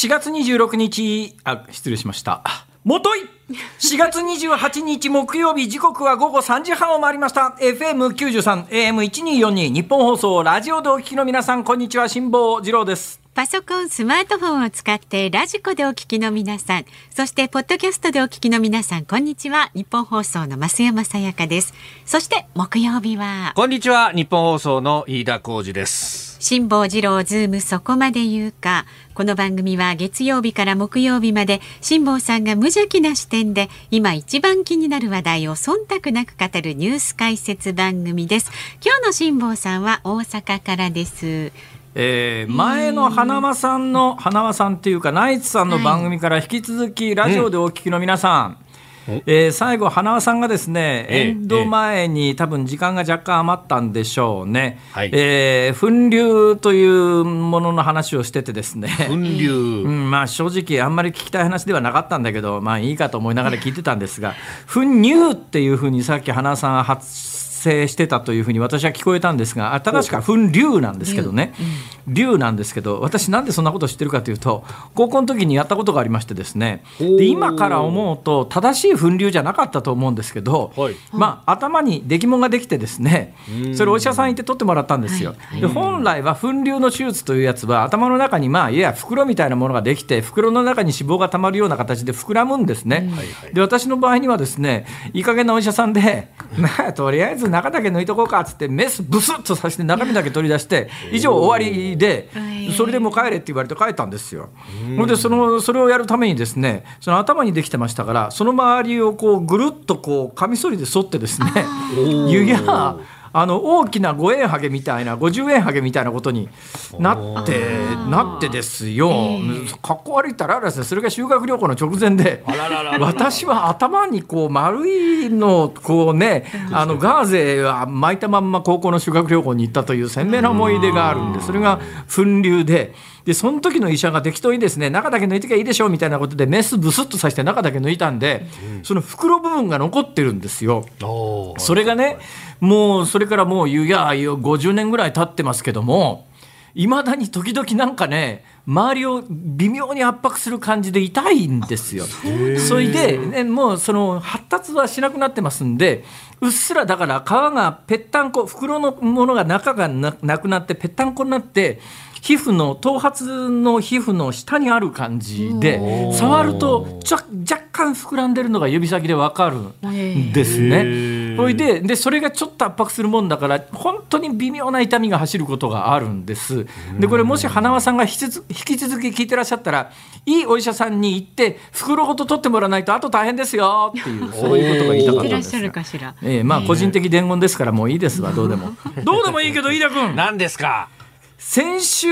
4月26日、あ、失礼しました。もとい !4 月28日木曜日、時刻は午後3時半を回りました。FM93、AM1242、日本放送、ラジオでお聞きの皆さん、こんにちは、辛坊治郎です。パソコン、スマートフォンを使ってラジコでお聞きの皆さん、そしてポッドキャストでお聞きの皆さん、こんにちは。日本放送の増山さやかです。そして木曜日は、こんにちは日本放送の飯田浩二です辛坊治郎ズームそこまで言うか。この番組は月曜日から木曜日まで辛坊さんが無邪気な視点で今一番気になる話題を忖度なく語るニュース解説番組です。今日の辛坊さんは大阪からです。えー前の花輪さんの、花輪さんっていうか、ナイツさんの番組から引き続き、ラジオでお聞きの皆さん、えー最後、花輪さんがですね、ええエンド前に多分時間が若干余ったんでしょうね、はい。えー粉流というものの話をしててですね、粉流、うんまあ、正直あんまり聞きたい話ではなかったんだけど、まあいいかと思いながら聞いてたんですが「粉乳」っていうふうにさっき花さんが発声してたというふうに私は聞こえたんですがあ正しくは「粉流」なんですけどね「流」なんですけど私なんでそんなこと知ってるかというと高校の時にやったことがありましてですね。で今から思うと正しい粉流じゃなかったと思うんですけど、はい。まあ、頭に出来物ができてですねそれお医者さん行って取ってもらったんですよ。で本来は粉瘤の手術というやつは頭の中にまあいや袋みたいなものができて袋の中に脂肪がたまるような形で膨らむんですね。で私の場合にはですねいい加減なお医者さんで「まあとりあえず中だけ抜いとこうか」っつってメスブスッとさせて中身だけ取り出して以上終わりではい。それでもう帰れって言われて帰ったんですよ。それでそのそれをやるためにですねその頭にできてましたからその周りをこうぐるっとこうカミソリで沿ってですね湯やあの大きな5円ハゲみたいな50円ハゲみたいなことになってなってですよ、かっこ悪いったらあれですねそれが修学旅行の直前で私は頭にこう丸いのをこうねあのガーゼは巻いたまんま高校の修学旅行に行ったという鮮明な思い出があるんでそれが粉流で。でその時の医者が適当にですね中だけ抜いてきゃいいでしょうみたいなことでメスブスッとさせて中だけ抜いたんで、その袋部分が残ってるんですよ。それがねもうそれからもういやいや50年ぐらい経ってますけどもいまだに時々なんかね周りを微妙に圧迫する感じで痛いんですよ。それで、ね、もうその発達はしなくなってますんでうっすらだから皮がぺったんこ袋のものが中がななくなってぺったんこになって皮膚の頭髪の皮膚の下にある感じで触るとちょ若干膨らんでるのが指先でわかるんですね。それででそれがちょっと圧迫するもんだから本当に微妙な痛みが走ることがあるんです。でこれもし花輪さんが引き続引き続き聞いてらっしゃったらいいお医者さんに行って袋ごと取ってもらわないとあと大変ですよっていうそういうことが言いたかったんですいってらっしゃるかしら。ええまあ個人的伝言ですからもういいですわどうでも。どうでもいいけど飯田君。何ですか？先週、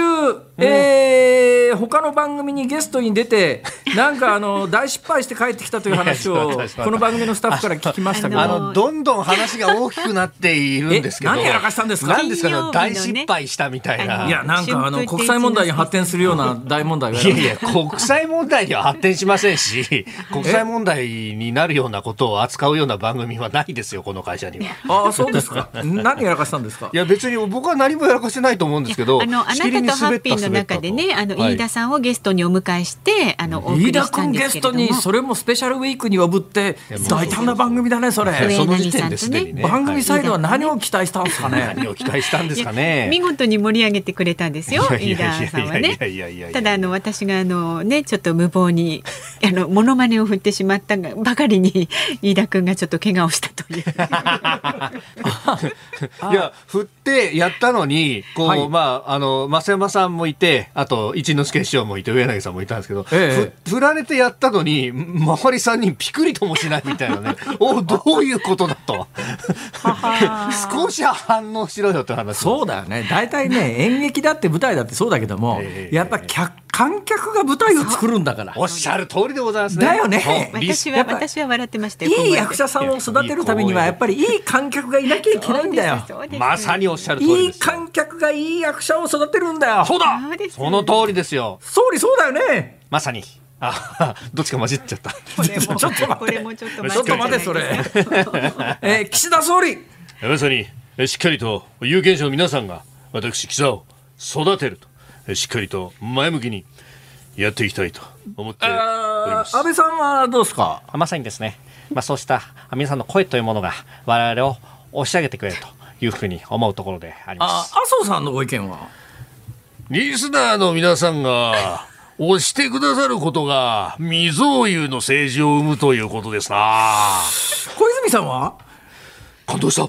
えー他の番組にゲストに出てなんかあの 大失敗して帰ってきたという話をこの番組のスタッフから聞きましたけどあのどんどん話が大きくなっているんですけどえ何やらかしたんですか何ですか大失敗したみたいな、いやなんかあの国際問題に発展するような大問題がいやいや国際問題には発展しませんし国際問題になるようなことを扱うような番組はないですよこの会社には。ああそうですか何やらかしたんですかいや別に僕は何もやらかしてないと思うんですけどあのあなたとハッピーの中でね、あの飯田さんをゲストにお迎えして、あの飯田したん君ゲスト。にそれもスペシャルウィークに呼ぶって大胆な番組だねそれ上その時点ですね番組サイドは何を期待したんですかね何を期待したんですかね。見事に盛り上げてくれたんですよ、飯いやいやいや田さんはねいやいやいやいや。ただあの私があのねちょっと無謀にあのモノマネを振ってしまったがばかりに飯田君がちょっと怪我をしたという。いや振ってやったのにこう、はいまああの増山さんもいてあと一之輔師匠もいて上柳さんもいたんですけど、えふ振られてやったのに周りさんにピクリともしないみたいなね。おどういうことだと。少しは反応しろよって話。そうだよね。大体ね演劇だって舞台だってそうだけども、ええ。やっぱ客観客が舞台を作るんだから。おっしゃる通りでございますね。だよね。私は私は笑ってましたよ。いい役者さんを育てるためにはやっぱりいい観客がいなきゃいけないんだよ。まさにおっしゃる通りいいですよ。観客がいい役者を育てるんだよ。そうだ。その通りですよ。総理そうだよね。まさに。あ どっちか混じっちゃった。これもちょっと待って。ちょっと待って。それ、えー岸田総理。まさにえしっかりと有権者の皆さんが私岸田を育てると。えしっかりと前向きにやっていきたいと思っております。あ安倍さんはどうですか？まさにですね、まあ、そうした皆さんの声というものが我々を押し上げてくれるというふうに思うところでありまあす。麻生さんのご意見は？リスナーの皆さんが押してくださることが未曾有の政治を生むということですな。小泉さんは？感動した。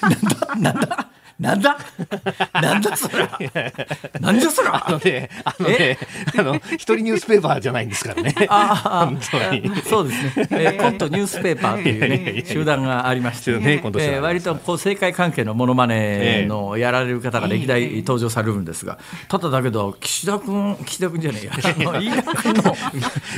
なんだなんだなんだ？そらなんじゃそらあのね、あのね、あの、一人ニュースペーパーじゃないんですからね。あ本当に。あそうですね、えーコントニュースペーパーという、ね、集団がありまして、ねえー割とこう政界関係のモノマネのやられる方が歴代登場されるんですが、ただだけど岸田君岸田君じゃねえや。あの飯田君の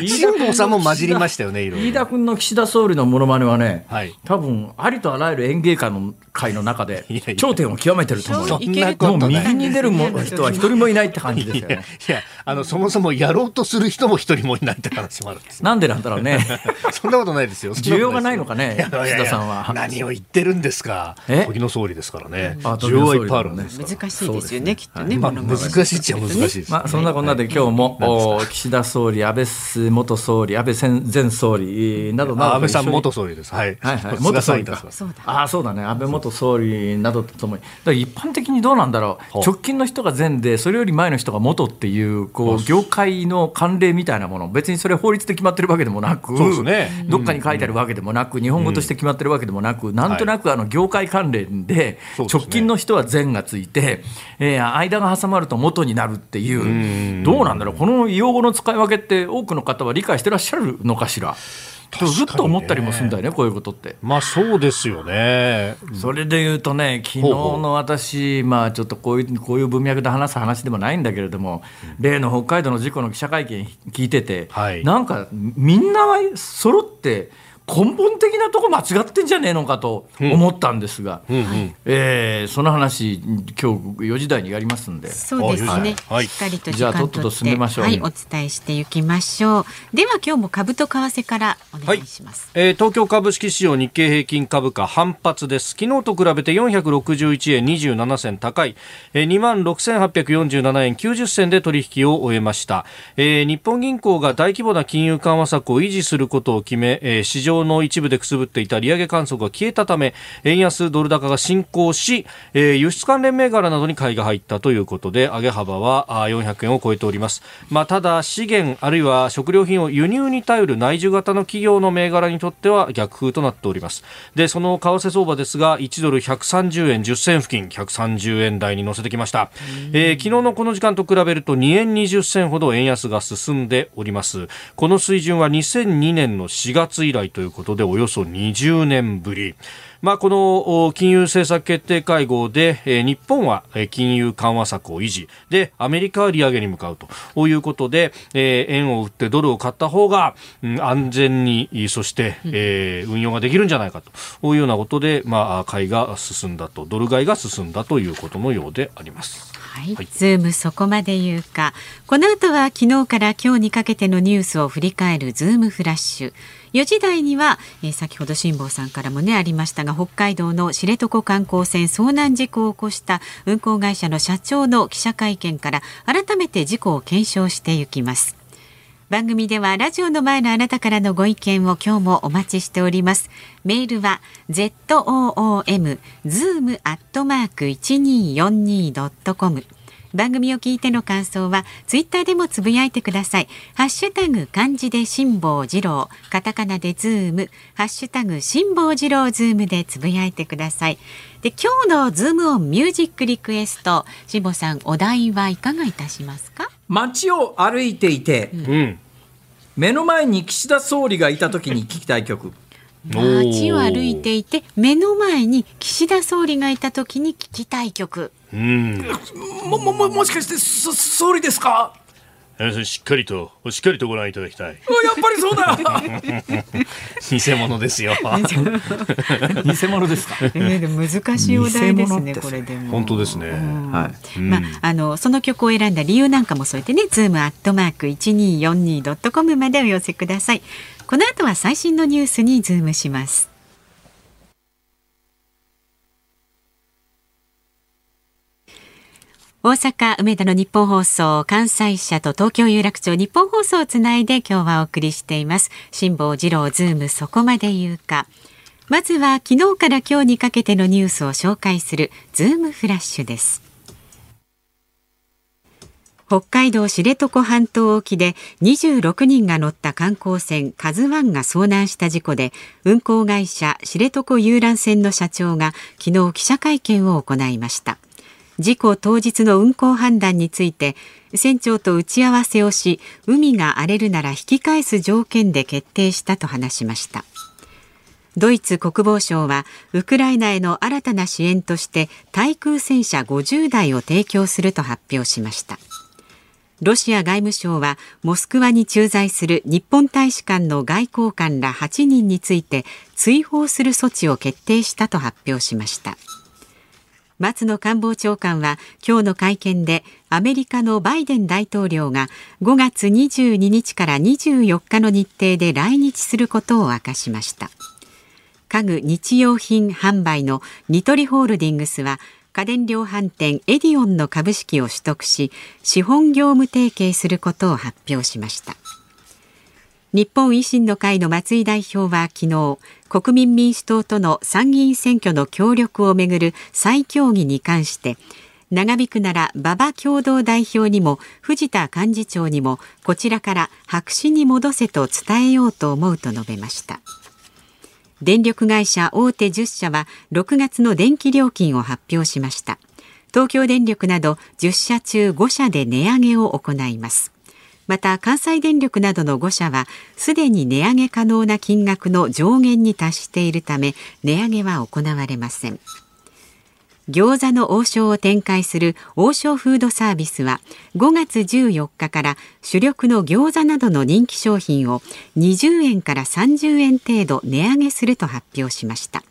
辛坊さんも混じりましたよね、いろいろ。飯田君の岸田総理のモノマネはね、はい。多分ありとあらゆる演芸界の会の中でいやいや。頂点を極めてると思うよそんなこともうない。右に出るも人は一人もいないって感じですよいやね。いや、あの、そもそもやろうとする人も一人もいないって話もあるんです。なんでなんだろうね。そんなことないですよ。需要がないのかね岸田さんは何を言ってるんですか。え？時の総理ですからね。あ需要はいっぱいあるんですから。難しいですよねきっとね。まあ、難しいっちゃ難しいです。まあ、そんなこんなで今日も、お岸田総理、安倍元総理、安倍前前総理などなどあ安倍さん元総理です。はい。はいはい、菅元総理かああそうだね安倍元総理などとともにら一般的にどうなんだろう。直近の人が前でそれより前の人が元っていうこう業界の慣例みたいなもの。別にそれ法律で決まってるわけでもなくどっかに書いてあるわけでもなく日本語として決まってるわけでもなくなんとなくあの業界関連で直近の人は前がついてえー間が挟まると元になるっていう。どうなんだろう。この用語の使い分けって多くの方は理解してらっしゃるのかしら？ずっと思ったりもするんだよねこういうことって。まあ、そうですよね。それで言うとね、昨日の私、まあ、ちょっとこういうこういう文脈で話す話でもないんだけれども、例の北海道の事故の記者会見聞いてて、はい。なんかみんなは揃って、根本的なとこ間違ってんじゃねえのかと思ったんですが、えーその話、今日4時台にやりますんで。そうですはい。ね、はい。しっかりと時じゃあ間とっとっとと進めましょう。はい、お伝えしていきましょう。では今日も株と為替からお願いします。えー東京株式市場日経平均株価反発です。昨日と比べて461円27銭高い、えー、2万6847円90銭で取引を終えました、えー日本銀行が大規模な金融緩和策を維持することを決め、えー市場の一部でくすぶっていた利上げ観測が消えたため円安ドル高が進行し、えー輸出関連銘柄などに買いが入ったということで上げ幅はあー400円を超えております、まあ、ただ資源あるいは食料品を輸入に頼る内需型の企業の銘柄にとっては逆風となっております。でその為替相場ですが1ドル130円10銭付近130円台に乗せてきました、えー昨日のこの時間と比べると2円20銭ほど円安が進んでおります。この水準は2002年の4月以来ということでおよそ20年ぶり。まあ、このお金融政策決定会合で、えー日本はえー金融緩和策を維持。でアメリカは利上げに向かうと。いうことで、えー円を売ってドルを買った方が、うん安全にそして、えー運用ができるんじゃないかというようなことで、まあ、買いが進んだと。ドル買いが進んだということのようであります。はい、はい。ズームそこまで言うか。この後は昨日から今日にかけてのニュースを振り返るズームフラッシュ。4時台には、えー先ほど辛坊さんからもねありましたが北海道の知床観光船遭難事故を起こした運航会社の社長の記者会見から改めて事故を検証していきます。番組ではラジオの前のあなたからのご意見を今日もお待ちしております。メールは z o o m zoom アットマーク一二四二ドットコム。番組を聞いての感想はツイッターでもつぶやいてください。ハッシュタグ漢字で辛坊治郎、カタカナでズーム、ハッシュタグ辛坊治郎ズームでつぶやいてください。で今日のズームオンミュージックリクエスト、辛坊さんお題はいかがいたしますか？街を歩いていて、うん目の前に岸田総理がいた時に聞きたい曲。街を歩いていて目の前に岸田総理がいた時に聞きたい曲うんも、も、も、もしかして、そ、総理ですか？しっかりとしっかりとご覧いただきたい。やっぱりそうだ 偽物ですよ。偽物ですか？難しいお題ですねこれでも本当ですね。はい。まあ、あのその曲を選んだ理由なんかも添えてね、 zoom アットマーク一二四二ドットコムまでお寄せください。この後は最新のニュースにズームします。大阪梅田の日本放送関西社と東京有楽町日本放送をつないで今日はお送りしています。辛坊治郎ズームそこまで言うか。まずは昨日から今日にかけてのニュースを紹介するズームフラッシュです。北海道知床半島沖で26人が乗った観光船カズワンが遭難した事故で運航会社知床遊覧船の社長が昨日記者会見を行いました。事故当日の運航判断について船長と打ち合わせをし海が荒れるなら引き返す条件で決定したと話しました。ドイツ国防省はウクライナへの新たな支援として対空戦車50台を提供すると発表しました。ロシア外務省はモスクワに駐在する日本大使館の外交官ら8人について追放する措置を決定したと発表しました。松野官房長官は今日の会見でアメリカのバイデン大統領が5月22日から24日の日程で来日することを明かしました。家具日用品販売のニトリホールディングスは家電量販店エディオンの株式を取得し資本業務提携することを発表しました。日本維新の会の松井代表は昨日国民民主党との参議院選挙の協力をめぐる再協議に関して長引くなら馬場共同代表にも藤田幹事長にもこちらから白紙に戻せと伝えようと思うと述べました。電力会社大手10社は6月の電気料金を発表しました。東京電力など10社中5社で値上げを行います。また関西電力などの5社はすでに値上げ可能な金額の上限に達しているため値上げは行われません。餃子の王将を展開する王将フードサービスは5月14日から主力の餃子などの人気商品を20円から30円程度値上げすると発表しました。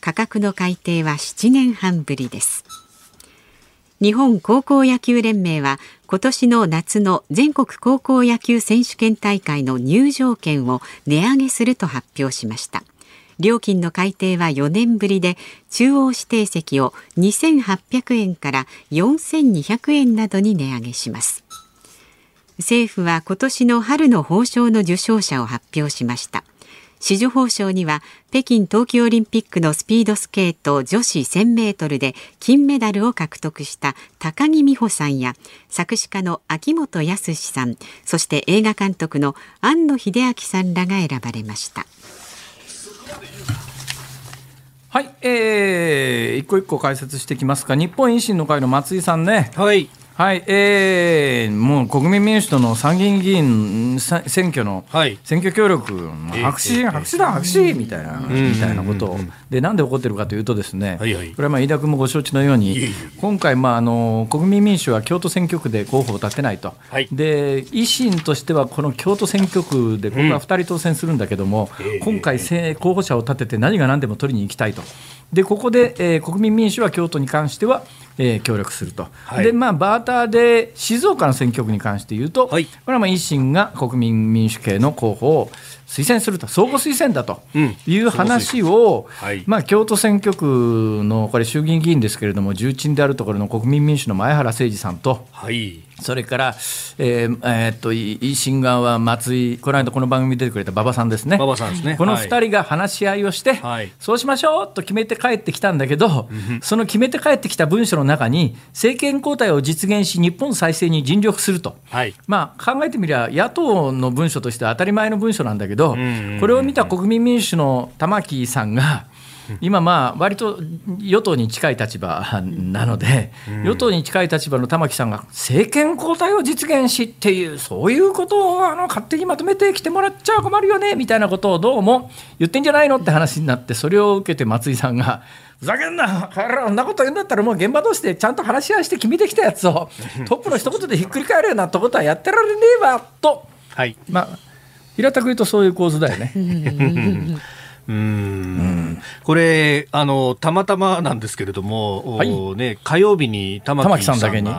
価格の改定は7年半ぶりです。日本高校野球連盟は今年の夏の全国高校野球選手権大会の入場券を値上げすると発表しました。料金の改定は4年ぶりで中央指定席を2800円から4200円などに値上げします。政府は今年の春の褒章の受章者を発表しました。紫綬褒章には北京冬季オリンピックのスピードスケート女子1000メートルで金メダルを獲得した高木美帆さんや作詞家の秋元康さんそして映画監督の庵野秀明さんらが選ばれました。はい、えー、一個一個解説していきますか。日本維新の会の松井さんね。はい。はい、えー、もう国民民主党の参議院議員さ選挙のはい。選挙協力、白紙、白紙だ、白紙みたいな、みたいなことを、で、なんで起こってるかというとですね、はいはい。これはまあ飯田君もご承知のように、今回、まああの、国民民主は京都選挙区で候補を立てないと、はい。で維新としてはこの京都選挙区で、ここは2人当選するんだけども、今回、せ候補者を立てて何が何でも取りに行きたいと。でここで、えー国民民主は京都に関しては、えー協力すると、はい。でまあ、バーターで静岡の選挙区に関して言うと、はい。これはまあ維新が国民民主系の候補を推薦すると、相互推薦だとうん。いう話を、はい。まあ、京都選挙区のこれ、衆議院議員ですけれども、重鎮であるところの国民民主の前原誠司さんと、はい。それから、えーえーっとい維新側は松井、この間、この番組に出てくれた馬場さんですね、馬場さんですね。このはい。2人が話し合いをして、はい。そうしましょうと決めて帰ってきたんだけど、その決めて帰ってきた文書の中に、政権交代を実現し、日本再生に尽力すると。はい。まあ、考えてみりゃ野党の文書としては当たり前の文書なんだけど、これを見た国民民主の玉木さんが今まあ割と与党に近い立場 なので、与党に近い立場の玉木さんが政権交代を実現しっていうそういうことをあの勝手にまとめてきてもらっちゃ困るよねみたいなことをどうも言ってんじゃないのって話になってそれを受けて松井さんがふざけんな、彼らそんなこと言うんだったら、もう現場同士でちゃんと話し合いして決めてきたやつを、トップの一言でひっくり返るようなことはやってられねえわ。と、はい。まあ、平たく言うとそういう構図だよね。うーん。これあのたまたまなんですけれども、はい。おね、火曜日に玉木さんが玉木さんだけに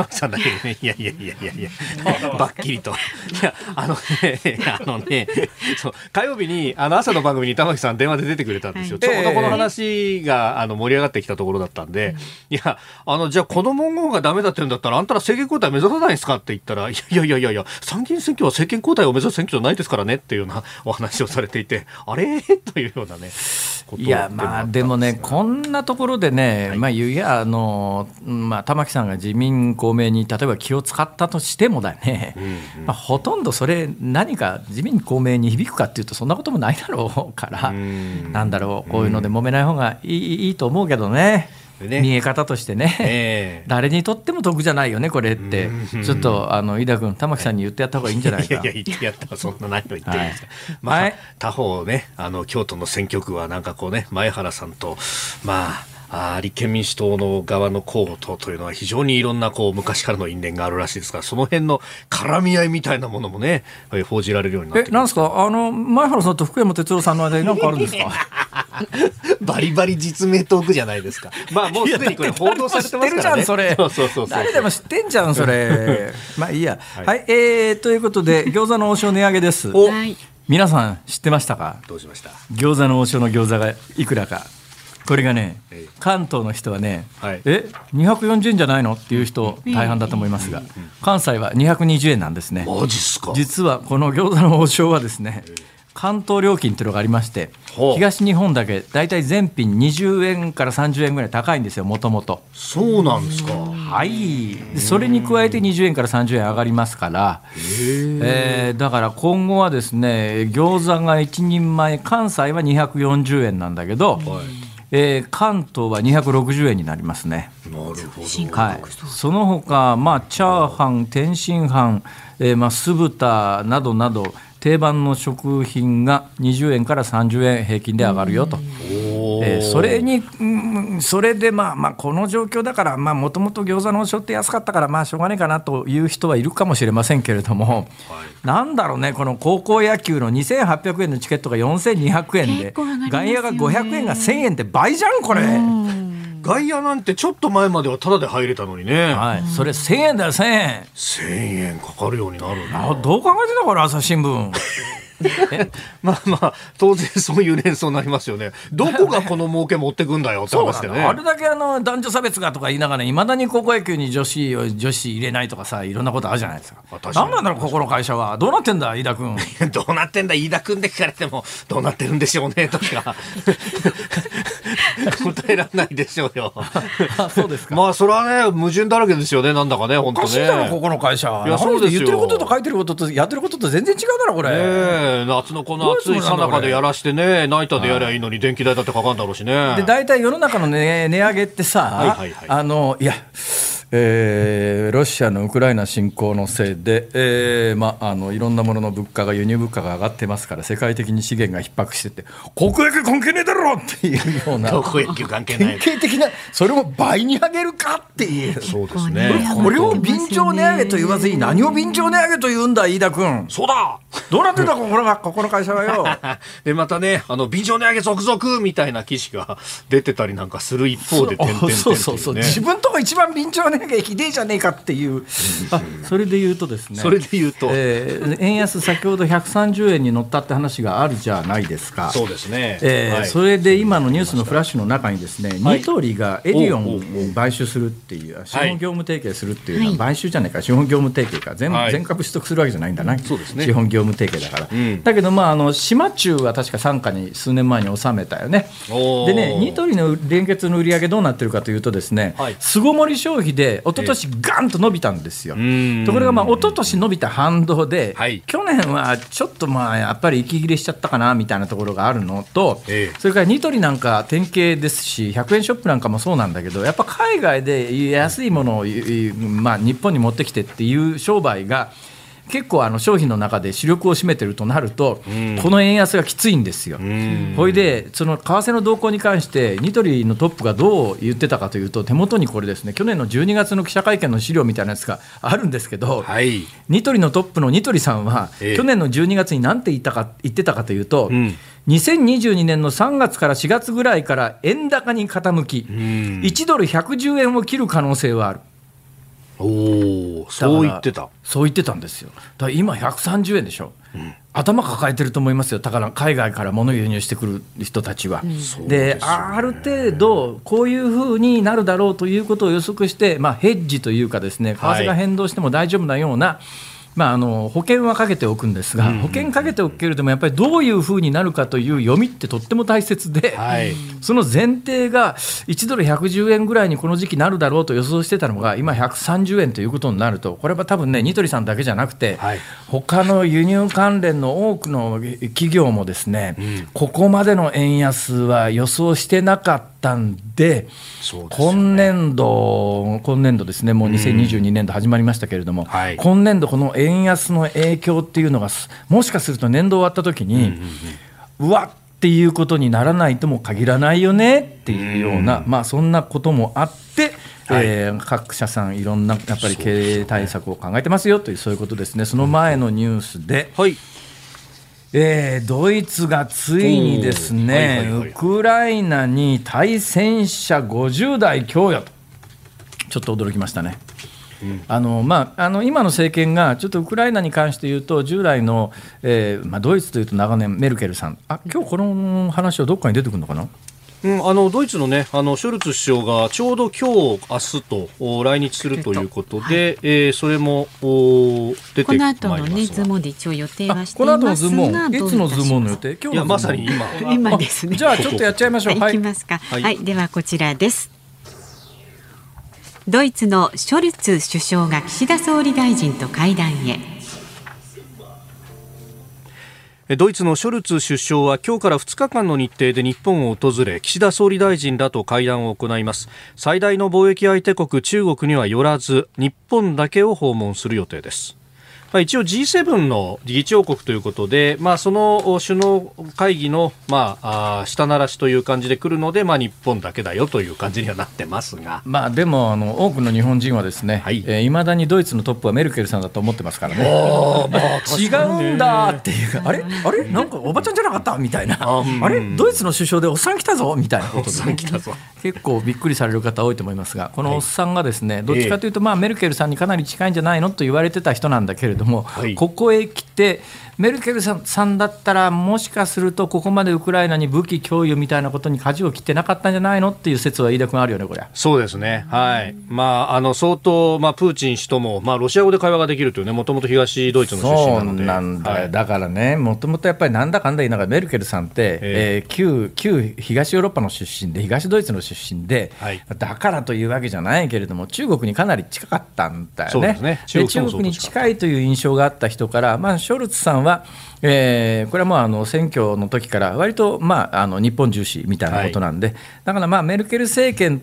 玉木さんだけでね、いやいやいやいやいや、ばっきりと。いや、あのね、あのね、そう、火曜日に、あの朝の番組に玉木さん電話で出てくれたんですよ。はい。ちょうどこの話が、あの、盛り上がってきたところだったんで、い。や、あの、じゃあこの文言がダメだって言うんだったら、あんたら政権交代目指さないんですかって言ったら、いやいやいやいや、参議院選挙は政権交代を目指す選挙じゃないですからねっていうようなお話をされていて、あれ？というようなね、いやまあでもね、こんなところでね、まあ、いやあの、まあ、玉木さんが自民、公明に例えば気を使ったとしてもだね、まあ、ほとんどそれ、何か自民、公明に響くかっていうと、そんなこともないだろうから、なんだろう、こういうので揉めない方がいいいいと思うけどね。ね。見え方としてね、ええ。誰にとっても得じゃないよね、これって、ちょっとあの飯田君、玉木さんに言ってやった方がいいんじゃないか。いやいや、言ってやったらそんな何を言ってるんですか。はい。まあ、はい。他方ね、あの、京都の選挙区はなんかこうね、前原さんと、まあ、あー立憲民主党の側の候補とというのは非常にいろんなこう昔からの因縁があるらしいですからその辺の絡み合いみたいなものもねえー報じられるようになってえなんですか？あの前原さんと福山哲郎さんの間に何かあるんですか？バリバリ実名トークじゃないですか。まあもうすでにこれ報道されてますからね。知ってるじゃんそれ。そうそうそうそう誰でも知ってんじゃんそれ。まあいいや。はい、えーということで餃子の王将値上げです。お。はい。皆さん知ってましたか？どうしました？餃子の王将の餃子がいくらか。これがねええ関東の人はね、はい。え240円じゃないの？っていう人大半だと思いますが関西は220円なんですね。マジっすか？実はこの餃子の王将はですね関東料金というのがありまして東日本だけ大体全品20円から30円ぐらい高いんですよもともとそうなんですか。はい。でそれに加えて20円から30円上がりますから、えーだから今後はですね餃子が1人前関西は240円なんだけど、えー関東は260円になりますね。なるほどはい、その他、まあ、チャーハン、天津飯、えーまあ、酢豚などなど定番の食品が20円から30円平均で上がるよと。えーそれに、うんそれでまあまあこの状況だからもともと餃子の王将って安かったからまあしょうがないかなという人はいるかもしれませんけれども、なんだろうねこの高校野球の2800円のチケットが4200円でね。外野が500円が1000円って倍じゃんこれ。外野なんてちょっと前まではタダで入れたのにね、はい、それ1000円だよ1000円。1000円かかるようになるあどう考えてたこれ朝日新聞。まあまあ当然そういう連想になりますよね。どこがこの儲け持ってくんだよって話でね。あれだけあの男女差別がとか言いながらいまだに高校野球に女子を女子入れないとかさいろんなことあるじゃないですか。何なんだろうここの会社は。どうなってんだ飯田君。どうなってんだ飯田君で聞かれてもどうなってるんでしょうねとか。答えられないでしょうよ。あそうですか。まあそれはね矛盾だらけですよねなんだかね本当おかしいだろこねこの会社。いやそうですよ。言ってることと書いてることとやってることと全然違うだろこれ、ねえ夏のこの暑いさなかでやらしてねナイターでやりゃいいのに電気代だってかかんだろうしね。で大体世の中の、ね、値上げってさ、はいはいはい。あのいや、えーロシアのウクライナ侵攻のせいで、えーま、あのいろんなものの物価が輸入物価が上がってますから世界的に資源が逼迫してて国益関係ねえだろ!っていうような高校野球関係ない。典型的なそれを倍に上げるかっていう。そうですこね。これを便乗値上げと言わずに何を便乗値上げと言うんだ飯田君。そうだ!どうなってんだここのここの会社はよ。でまたねあの便乗値上げ続々みたいな記事が出てたりなんかする一方で点々点そうそうそう、々ね自分とこ一番便乗値上げひでえじゃねえかっていう。あそれで言うとですね。それで言うと、えー円安先ほど130円に乗ったって話があるじゃないですか。そうですね、えーはい。それで今のニュースのフラッシュの中にですね、はい。ニトリがエディオンを買収するっていう、資本業務提携するっていうのは、買収じゃないか、資本業務提携か、全,、はい。全株取得するわけじゃないんだな、そうですね。資本業務提携だから。ん。だけど、まあ、あの島中は確か傘下に数年前に収めたよね。でね、ニトリの連結の売り上げどうなってるかというとですね、はい。巣ごもり消費で一昨年ガンと伸びたんですよ。ん。ところが、まあ、一昨年伸びた反動で、はい。去年はちょっとまあやっぱり息切れしちゃったかなみたいなところがあるのと、ええ。それからニトリなんか典型ですし100円ショップなんかもそうなんだけどやっぱ海外で安いものを、いまあ、日本に持ってきてっていう商売が結構あの商品の中で主力を占めてるとなると、この円安がきついんですよ。ほいでその為替の動向に関してニトリのトップがどう言ってたかというと手元にこれですね去年の12月の記者会見の資料みたいなやつがあるんですけど、はい。ニトリのトップのニトリさんは、ええ。去年の12月に何て言ったか言ってたかというと、ん。2022年の3月から4月ぐらいから円高に傾き、1ドル110円を切る可能性はある。おおそう言ってた。そう言ってたんですよ。だから今130円でしょ、頭抱えてると思いますよ。だから海外から物輸入してくる人たちは。である程度こういうふうになるだろうということを予測して、まあ、ヘッジというかですね為替が変動しても大丈夫なような、まあ、あの保険はかけておくんですが、保険かけておくけれどもやっぱりどういうふうになるかという読みってとっても大切で、はい。その前提が1ドル110円ぐらいにこの時期なるだろうと予想してたのが今130円ということになると。これは多分ねニトリさんだけじゃなくて、はい。他の輸入関連の多くの企業もですね、ここまでの円安は予想してなかったんでですよ今年度今年度ですねもう2022年度始まりましたけれども、はい。今年度この円安の影響っていうのがすもしかすると年度終わった時に、うわっっていうことにならないとも限らないよねっていうような、まあ、そんなこともあって、はい。えー各社さん、いろんなやっぱり経営対策を考えてますよという、そういうことですね、その前のニュースで、はい。えードイツがついにですね、はいはいはいウクライナに対戦車50台供与と、ちょっと驚きましたね。あのまあ、あの今の政権がちょっとウクライナに関して言うと従来の、えーまあ、ドイツというと長年メルケルさん。あ今日この話はどっかに出てくるのかな？うん、あのドイツのねあのショルツ首相がちょうど今日明日とお来日するということで、えーそれもお出てこの後のねまいりますがズモンで一応予定あはしてこの後のいますズモン。がいつのズモンの予定？今日のいやまさに今。今ですね。じゃあちょっとやっちゃいましょう。はい、いきますか。はい。はい、ではこちらです。ドイツのショルツ首相が岸田総理大臣と会談へ。ドイツのショルツ首相は今日から2日間の日程で日本を訪れ岸田総理大臣らと会談を行います最大の貿易相手国中国には寄らず日本だけを訪問する予定ですまあ、一応 G7 の議長国ということで、まあ、その首脳会議の、まあ、あー下ならしという感じで来るので、まあ、日本だけだよという感じにはなってますが。まあでもあの多くの日本人はですね、はい。いえー、未だにドイツのトップはメルケルさんだと思ってますからね。違うんだっていうあれ？あれ？なんかおばちゃんじゃなかった？みたいな。あれ？ドイツの首相でおっさん来たぞ？みたいなことで、ね、結構びっくりされる方多いと思いますがこのおっさんがですねどっちかというとまあメルケルさんにかなり近いんじゃないの？と言われてた人なんだけれども、はい。ここへ来てメルケルさんさんだったらもしかするとここまでウクライナに武器供与みたいなことに舵を切ってなかったんじゃないのっていう説は飯田君あるよねこれ。そうですね、はい。まあ、あの相当、まあ、プーチン氏とも、まあ、ロシア語で会話ができるというね、もともと東ドイツの出身なので、なんだ。よ、はいだからね、もともとやっぱりなんだかんだ言いながら、メルケルさんって、えー旧旧東ヨーロッパの出身で、東ドイツの出身で、はい。だからというわけじゃないけれども、中国にかなり近かったんだよね。そうですね。中国に近いという印象があった人から、まあ、ショルツさんは、えーこれはもうあの選挙の時から、割と、まあ、あの日本重視みたいなことなんで、だからまあメルケル政権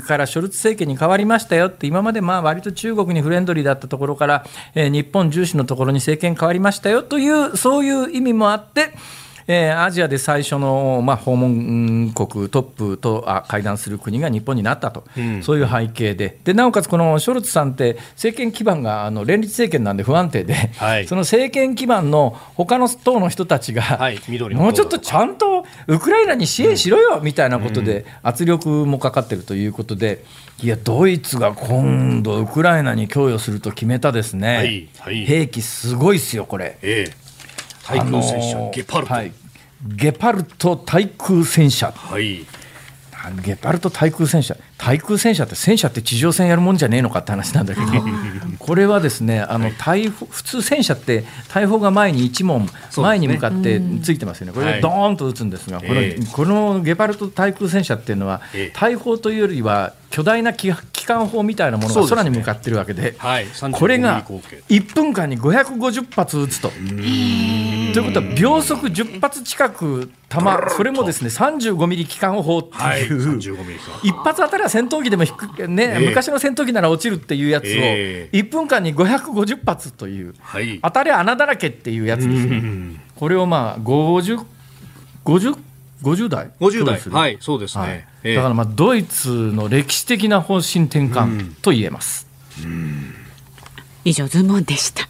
からショルツ政権に変わりましたよって、今までまあ割と中国にフレンドリーだったところから、えー日本重視のところに政権変わりましたよという、そういう意味もあって、えーアジアで最初の、まあ、訪問国トップとあ会談する国が日本になったと、そういう背景で。でなおかつこのショルツさんって政権基盤があの連立政権なんで不安定で、はい。その政権基盤の他の党の人たちが、はい。もうちょっとちゃんとウクライナに支援しろよみたいなことで圧力もかかってるということで、いやドイツが今度ウクライナに供与すると決めたですね、はい。はい。兵器すごいですよこれ。ええ対空戦車、あのーゲパルト、はい、ゲパルト対空戦車。はい。あゲパルト対空戦車対空戦車って戦車って地上戦やるもんじゃねえのかって話なんだけど これはですねあの大砲普通戦車って大砲が前に1門、前に向かってついてますよね。これはい。でドーンと撃つんですが、このええ。このゲパルト対空戦車っていうのは、ええ。大砲というよりは巨大な機機関砲みたいなものが空に向かってるわけで。はい、35これがミリ口径1分間に550発撃つと。ということは秒速10発近く弾それもですね35ミリ機関砲ってはい、いう、35ミリか一発当たりは戦闘機でも低く、ねええ。昔の戦闘機なら落ちるっていうやつを、え1分間に550発という、はい。当たりは穴だらけっていうやつですね。これをまあ50、50、50代50代はいそうですね、はい。ええ。だからまあドイツの歴史的な方針転換と言えます。以上ズモンでした。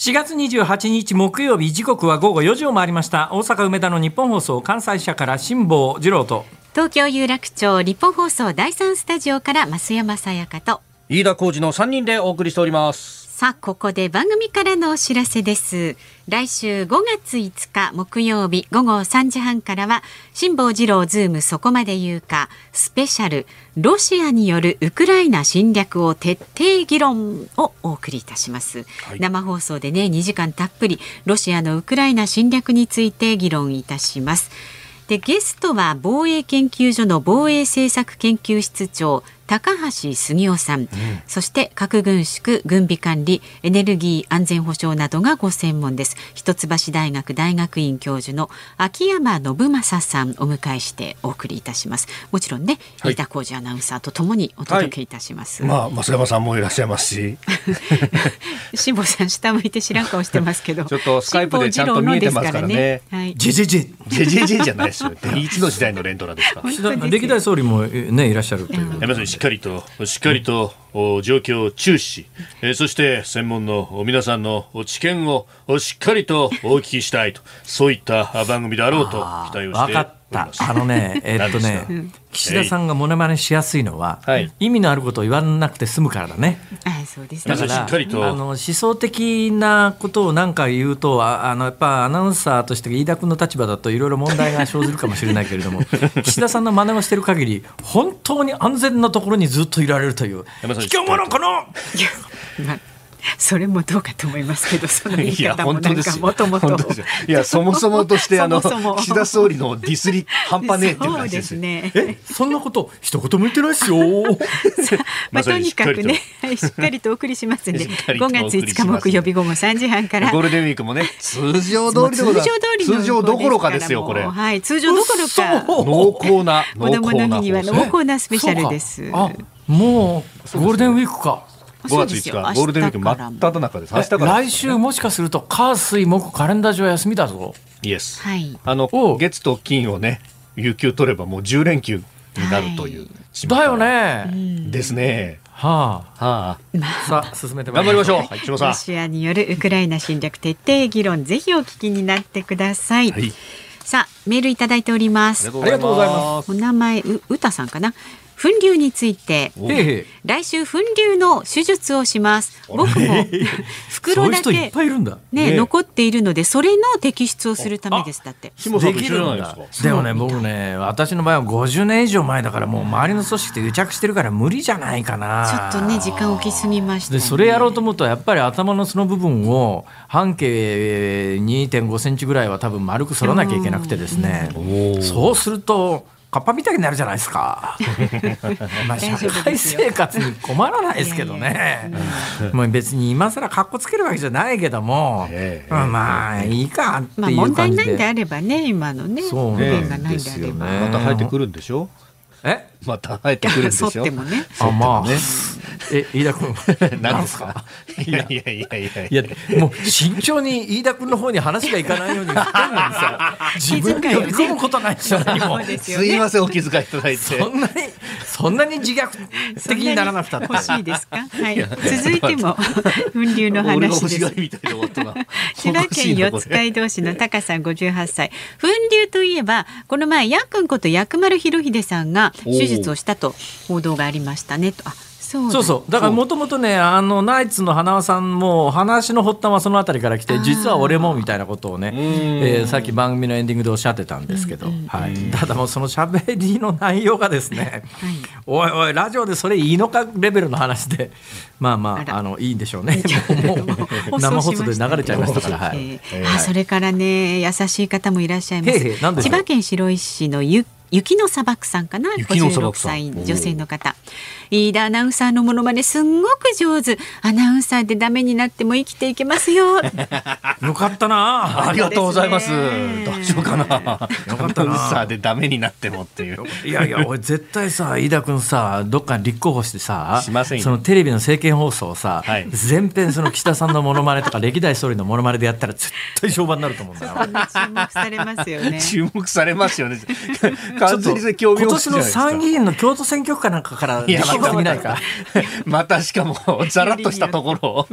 4月28日木曜日時刻は午後4時を回りました。大阪梅田の日本放送関西社から辛坊治郎と。東京有楽町立本放送第三スタジオから増山さやかと。飯田浩二の3人でお送りしておりますさあここで番組からのお知らせです。来週5月5日木曜日午後3時半からは辛坊治郎ズームそこまで言うかスペシャルロシアによるウクライナ侵略を徹底議論をお送りいたします、生放送でね2時間たっぷりロシアのウクライナ侵略について議論いたします。でゲストは防衛研究所の防衛政策研究室長高橋杉雄さん、そして核軍縮軍備管理エネルギー安全保障などがご専門です。一橋大学大学院教授の秋山信正さんお迎えしてお送りいたします。もちろんね、はい。飯田浩二アナウンサーとともにお届けいたします、まあ増山さんもいらっしゃいますし。辛坊さん下向いて知らん顔してますけど。ちょっとスカイプでちゃんと見えてますからね。辛坊治郎のですからね。はい。ジェジェジェジェジェジェじゃないですよ。いつの時代の連ドラですか。歴代総理もえねいらっしゃるという。っかりとしっかりとお状況を注視。し、えーそして専門のお皆さんのお知見をおしっかりとお聞きしたいと。そういったあ番組であろうと期待をしてった。あのね、えっとねか、岸田さんがモノマネしやすいのは、はい。意味のあることを言わなくて済むからだね。はいそうですね。だからあの思想的なことを何か言うとああのやっぱアナウンサーとして飯田君の立場だといろいろ問題が生ずるかもしれないけれども 岸田さんの真似をしてる限り本当に安全なところにずっといられるという。卑怯者この！まあそれもどうかと思いますけどその言い方もなんかもともと。いやそもそもとしてあの 岸田総理のディスり半端ねえっていう感じですね。えそんなこと一言も言ってないですよ。まあ、とにかくねしっ、かりと。お送りしますんで、しっかりとお5送りします。月5日木曜日午後3時半から。ゴールデンウィークもね通常通りでございます通常どころかですよこれ。はい、通常どころか。濃厚な子濃厚な供の日には濃厚なスペシャルです。もうゴールデンウィークか。5月5日ゴールデンウィーク真っ只中です。明日から来週もしかすると火水木カレンダー上休みだぞ。イエスはい。あの月と金をね有給取ればもう10連休になるという、だよね。ですね。ははあ。あ。さあ進めて頑張りましょう。はいはい下さん。ロシアによるウクライナ侵略徹底議論、ぜひお聞きになってください。はい。さあ、メールいただいております。ありがとうございます。お名前、う、うたさんかな。粉瘤について。来週粉瘤の手術をします。僕も。袋だけ。ぱいいるんだ。ねね残っているのでそれの摘出をするためです。だって。できるんだ。でもね僕ね私の場合は50年以上前だからもう周りの組織って癒着してるから無理じゃないかな。ちょっとね時間置きすぎました、ね。でそれやろうと思うとやっぱり頭のその部分を半径2.5センチぐらいは多分丸く反らなきゃいけなくてですね。そうするとカッパみたいになるじゃないですか。まあ社会生活に困らないですけどね。もう別に今更格好つけるわけじゃないけども、まあいいかってまあいう問題ない。んであればね今のねそう不便がなんでないんですあれば。よね。また生えてくるんでしょ？え？また生えてくるんでしょ？沿 ってもね。あまあ、え飯田君。何ですか？いや。いやいやいやいや。もう慎重に飯田君の方に話がいかないように言ってんのにさ。自分で呼び込むことないでしょ何もそうですよね。すいませんお気遣いいただいて。そんなにそんなに自虐的にならなくたって。欲しいですか？はい。続いても粉瘤の話です欲しが。りみたいで終わったな千葉県四街道市のタカさん58歳。粉瘤といえばこの前ヤックンこと薬丸博秀さんが手術をしたと報道がありましたね。とあそうだ。そうそう。だからもともとねあのナイツの花輪さんも話の発端はそのあたりから来て実は俺もみたいなことをね、えーさっき番組のエンディングでおっしゃってたんですけど、はい、ただもうその喋りの内容がですね、おいおいラジオでそれいいのかレベルの話でまあまあら。ああのいいんでしょうね。もうもう生放送で流れちゃいましたから、はい。えーあそれからね優しい方もいらっしゃいます。へいへい何でしょう千葉県白石市のゆ雪の砂漠さんかな？56雪の砂漠さん。歳女性の方飯田アナウンサーのモノマネすんごく上手。アナウンサーでダメになっても生きていけますよ。よかったな。ありがとうございます。ね大丈夫かな？よかったな。アナウンサーでダメになってもっていう。いやいや俺絶対さ飯田君さどっかに立候補してさしませんよ。そのテレビの政見放送をさ、はい。全編その岸田さんのモノマネとか歴代総理のモノマネでやったら絶対評判になると思うんだよ。注目されますよね。注目されますよね。完全に興味今年の参議院の京都選挙区かなんかからできてみないか。またしかもざらっとしたところを。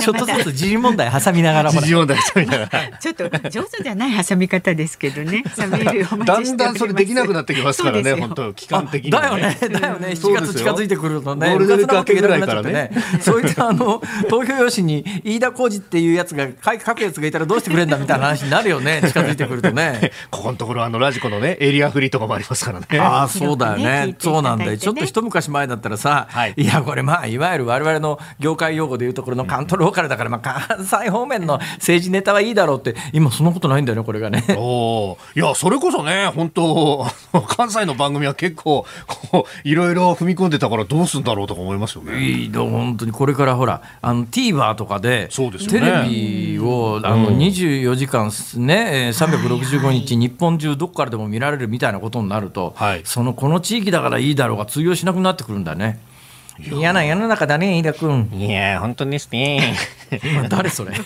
ちょっとずつ時事問題挟みながら時事問題みたいなちょっと上手じゃない挟み方ですけどね。だんだんそれできなくなってきますからね本当期間的にだよね、だよね、7月そうですよ。近づいてくるとね、ゴールデンウィーク明けぐらいからね。そういったあの投票用紙に飯田浩二っていうやつが書くやつがいたらどうしてくれんだみたいな話になるよね、近づいてくるとね。ここのところあのラジコのねエリアフリーとかもありますからね。ああそうだよね。広くそうなんだよ。ちょっと一昔前だったらさ、はい。い、やこれまあいわゆる我々の業界用語でいうところのカントローカルだから、まあ、関西方面の政治ネタはいいだろうって今そんなことないんだよねこれがね。おー。いやそれこそね本当 関西の番組は結構こういろいろ踏み込んでたからどうすんだろうとか思いますよね。いいの本当に。これからほらあの TVer とかでそうですよテねレビをあの24時間ね、えー365日日本中どこからでも見られるみたいなことになると、はい。そのこの地域だからいいいいだろうが通用しなくなってくるんだね。嫌な世の中だね飯田君。いや本当ですね。今誰それ？い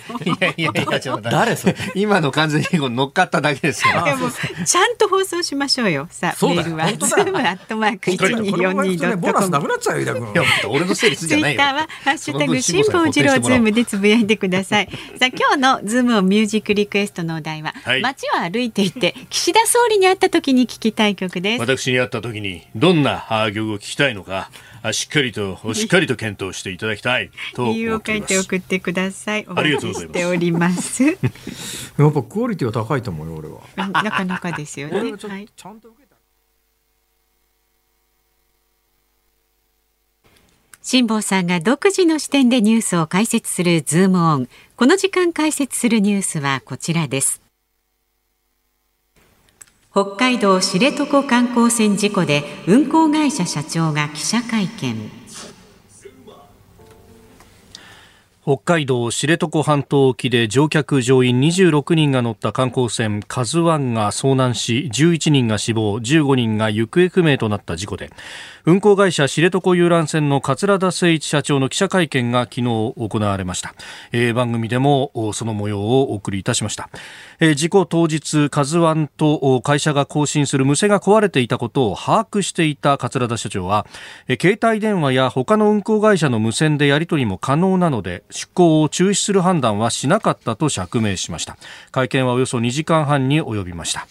やいやいやちょっと誰それ？今の完全に乗っかっただけですから。でもちゃんと放送しましょうよ。さあそうだよメールは本当だよ zoom アットマーク一二四二ドットコム。なくなっちゃうよ飯田君いや俺のせいにすんじゃないよ。ツイッターはハッシュタグ辛坊治郎ズームでつぶやいてください。さあ今日のズームオンミュージックリクエストのお題は、はい街を歩いていて岸田総理に会った時に聞きたい曲です。私に会った時にどんなあ曲を聞きたいのかあしっかりとしっかりと検討していただきたいと思理由を書いて。送ってください。おありがとうございますしております。やっぱクオリティは高いと思うよ俺は。なかなかですよね。俺はい。ちゃんと受けた辛坊さんが独自の視点でニュースを解説するズームオン。この時間解説するニュースはこちらです。北海道知床観光船事故で運航会社社長が記者会見。北海道知床半島沖で乗客乗員26人が乗った観光船カズワンが遭難し11人が死亡15人が行方不明となった事故で運航会社知床遊覧船の桂田誠一社長の記者会見が昨日行われました、えー番組でもその模様をお送りいたしました、えー事故当日カズワンと会社が更新する無線が壊れていたことを把握していた桂田社長は、えー携帯電話や他の運航会社の無線でやり取りも可能なので出航を中止する判断はしなかったと釈明しました。会見はおよそ2時間半に及びました。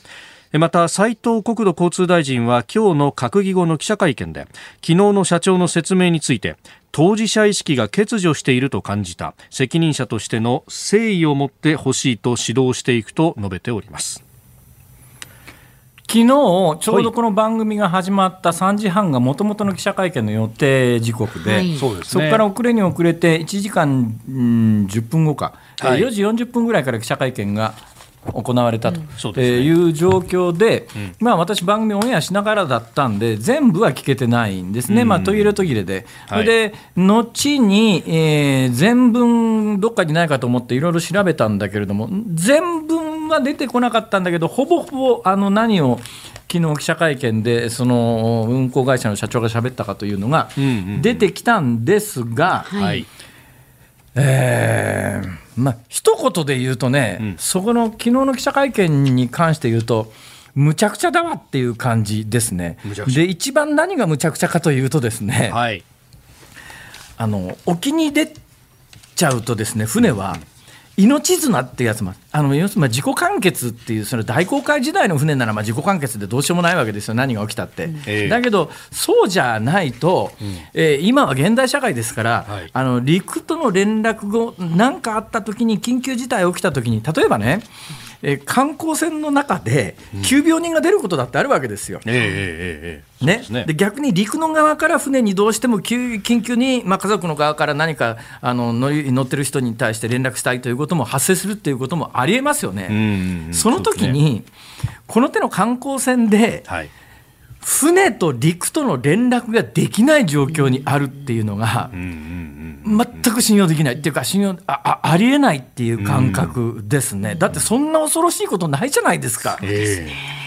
また斉藤国土交通大臣は今日の閣議後の記者会見で昨日の社長の説明について当事者意識が欠如していると感じた責任者としての誠意を持ってほしいと指導していくと述べております。昨日ちょうどこの番組が始まった3時半がもともとの記者会見の予定時刻で、はい。そうですそこから遅れに遅れて1時間、うん、10分後か、はい。えー4時40分ぐらいから記者会見が行われたと、いう状況で、まあ、私、番組オンエアしながらだったんで、全部は聞けてないんですね、まあ、途切れ途切れで。はい。それで後に、えー全文どっかにないかと思っていろいろ調べたんだけれども全文は出てこなかったんだけどほぼほぼあの何を昨日記者会見でその運航会社の社長が喋ったかというのが出てきたんですが、はい、えーまあ一言で言うとね、ん。そこの昨日の記者会見に関して言うとむちゃくちゃだわっていう感じですね。で一番何がむちゃくちゃかというとですね、はい。あの沖に出ちゃうとですね船は命綱ってやつもあの要するにまあ自己完結っていうその大航海時代の船ならまあ自己完結でどうしようもないわけですよ。何が起きたって、ええ。だけどそうじゃないと、えー今は現代社会ですから、はい。あの陸との連絡後何かあった時に緊急事態起きた時に例えばね、えー観光船の中で急病人が出ることだってあるわけですよ。ね。で逆に陸の側から船にどうしても急緊急に、まあ、家族の側から何かあの乗ってる人に対して連絡したいということも発生するっていうこともありえますよね。その時に、この手の観光船ではい船と陸との連絡ができない状況にあるっていうのがうんうんうん全く信用できないっていうか信用ああありえないっていう感覚ですね、だってそんな恐ろしいことないじゃないですか。ええ。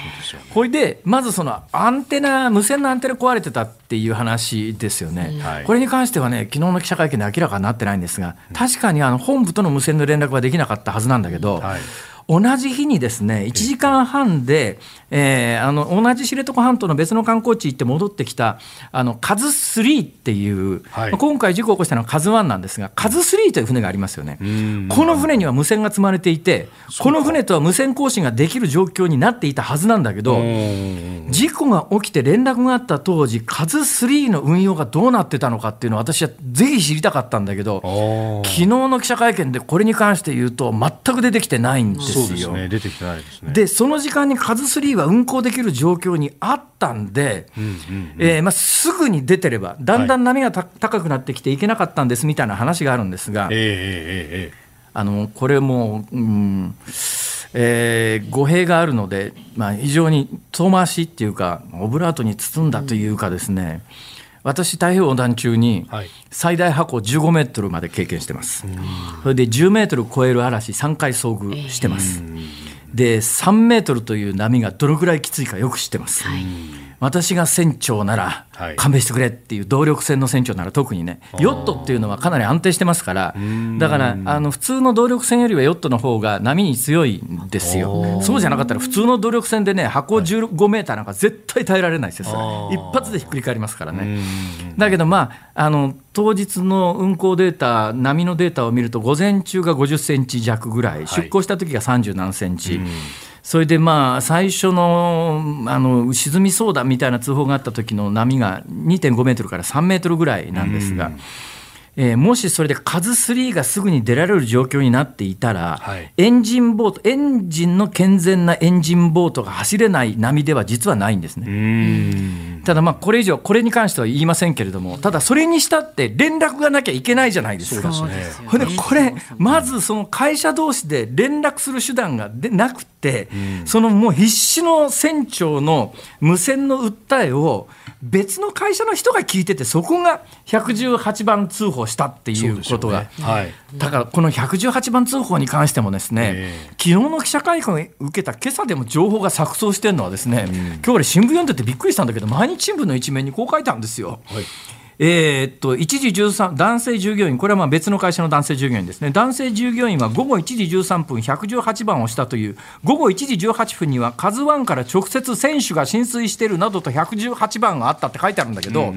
ほいでまずそのアンテナ無線のアンテナ壊れてたっていう話ですよね、はい。これに関してはね昨日の記者会見で明らかになってないんですが確かにあの本部との無線の連絡はできなかったはずなんだけど、はい同じ日にですね1時間半で、えーあの同じ知床半島の別の観光地行って戻ってきたあのカズ3っていう、はい。まあ今回事故を起こしたのはカズ1なんですがカズ3という船がありますよね。この船には無線が積まれていてこの船とは無線交信ができる状況になっていたはずなんだけど事故が起きて連絡があった当時カズ3の運用がどうなってたのかっていうのを私はぜひ知りたかったんだけどあ昨日の記者会見でこれに関して言うと全く出てきてないんですですね。出てきてないですね。でその時間にカズ3は運航できる状況にあったんで、すぐに出てればだんだん波がた高くなってきていけなかったんですみたいな話があるんですが、ええあのこれも、うんえー語弊があるので、まあ、非常に遠回しっていうかオブラートに包んだというかですね、私太平洋横断中にはい。最大波高15メートルまで経験してます、それで10メートル超える嵐3回遭遇してます、で3メートルという波がどのくらいきついかよく知ってます、私が船長ならはい。勘弁してくれっていう動力船の船長なら特にねヨットっていうのはかなり安定してますからだからあの普通の動力船よりはヨットの方が波に強いんですよ。そうじゃなかったら普通の動力船でね波高15メーターなんか絶対耐えられないですよ一発でひっくり返りますからね。だけどまああの当日の運航データ波のデータを見ると午前中が50センチ弱ぐらい出航した時が30何センチ、それでまあ最初のあの沈みそうだみたいな通報があった時の波が2.5メートルから3メートルぐらいなんですが、えーもしそれでカズ3がすぐに出られる状況になっていたら、はい。エンジンボートエンジンの健全なエンジンボートが走れない波では実はないんですね。うん。ただまあこれ以上これに関しては言いませんけれどもただそれにしたって連絡がなきゃいけないじゃないですか。そうですね。これまずその会社同士で連絡する手段がでなくて、そのもう必死の船長の無線の訴えを別の会社の人が聞いててそこが118番通報したっていうことが。はい。だからこの118番通報に関してもですね、え昨日の記者会見を受けた今朝でも情報が錯綜してるのはですね、今日俺新聞読んでてびっくりしたんだけど毎日新聞の一面にこう書いたんですよ。はい。えーっと1時13男性従業員これはまあ別の会社の男性従業員ですね。男性従業員は午後1時13分118番をしたという午後1時18分には「カズワンから直接選手が浸水しているなどと118番があったって書いてあるんだけど、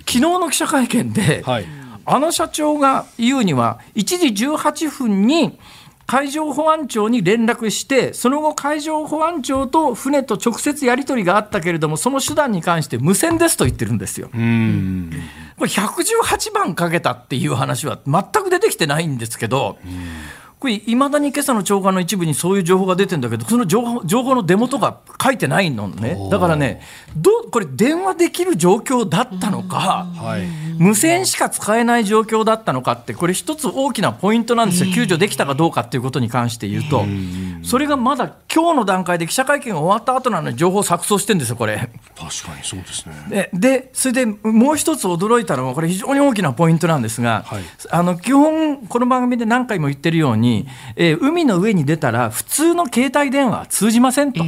昨日の記者会見で、はいあの社長が言うには1時18分に海上保安庁に連絡してその後海上保安庁と船と直接やり取りがあったけれどもその手段に関して無線ですと言ってるんですよ。うんこれ118番かけたっていう話は全く出てきてないんですけど、これいまだに今朝の長官の一部にそういう情報が出てるんだけどその情報情報の出元が書いてないのね。だからねどうこれ電話できる状況だったのか、はい。無線しか使えない状況だったのかってこれ一つ大きなポイントなんですよ。救助できたかどうかっていうことに関して言うと。それがまだ今日の段階で記者会見が終わった後なのに情報錯綜してるんですよこれ。確かにそうですね。ででそれでもう一つ驚いたのはこれ非常に大きなポイントなんですが、はい。あの基本この番組で何回も言ってるように、えー海の上に出たら普通の携帯電話は通じませんと、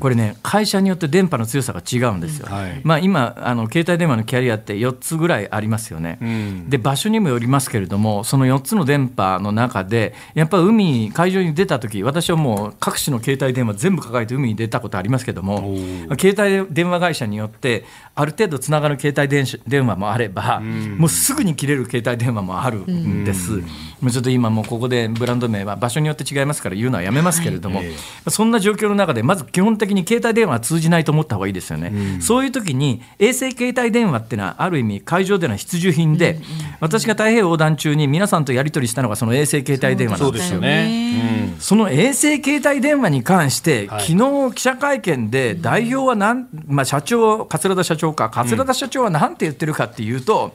これね会社によって電波の強さが違うんですよ、はい。まあ、今あの携帯電話のキャリアって4つぐらいありますよね、ん。で場所にもよりますけれどもその4つの電波の中でやっぱ海海上に出た時私はもう各種の携帯電話全部抱えて海に出たことありますけども携帯電話会社によってある程度つながる携帯電話電話もあれば、もうすぐに切れる携帯電話もあるんです、もうちょっと今もうここでブランド名は場所によって違いますから言うのはやめますけれども、そんな状況の中でまず基本的に携帯電話は通じないと思った方がいいですよね、そういう時に衛星携帯電話っていうのはある意味海上での必需品で、私が太平洋横断中に皆さんとやり取りしたのがその衛星携帯電話なんですよ。そうですよね。その衛星携帯電話に関して、はい。昨日記者会見で代表はなん、まあ、社長、桂田社長か、桂田社長は何て言ってるかっていうと、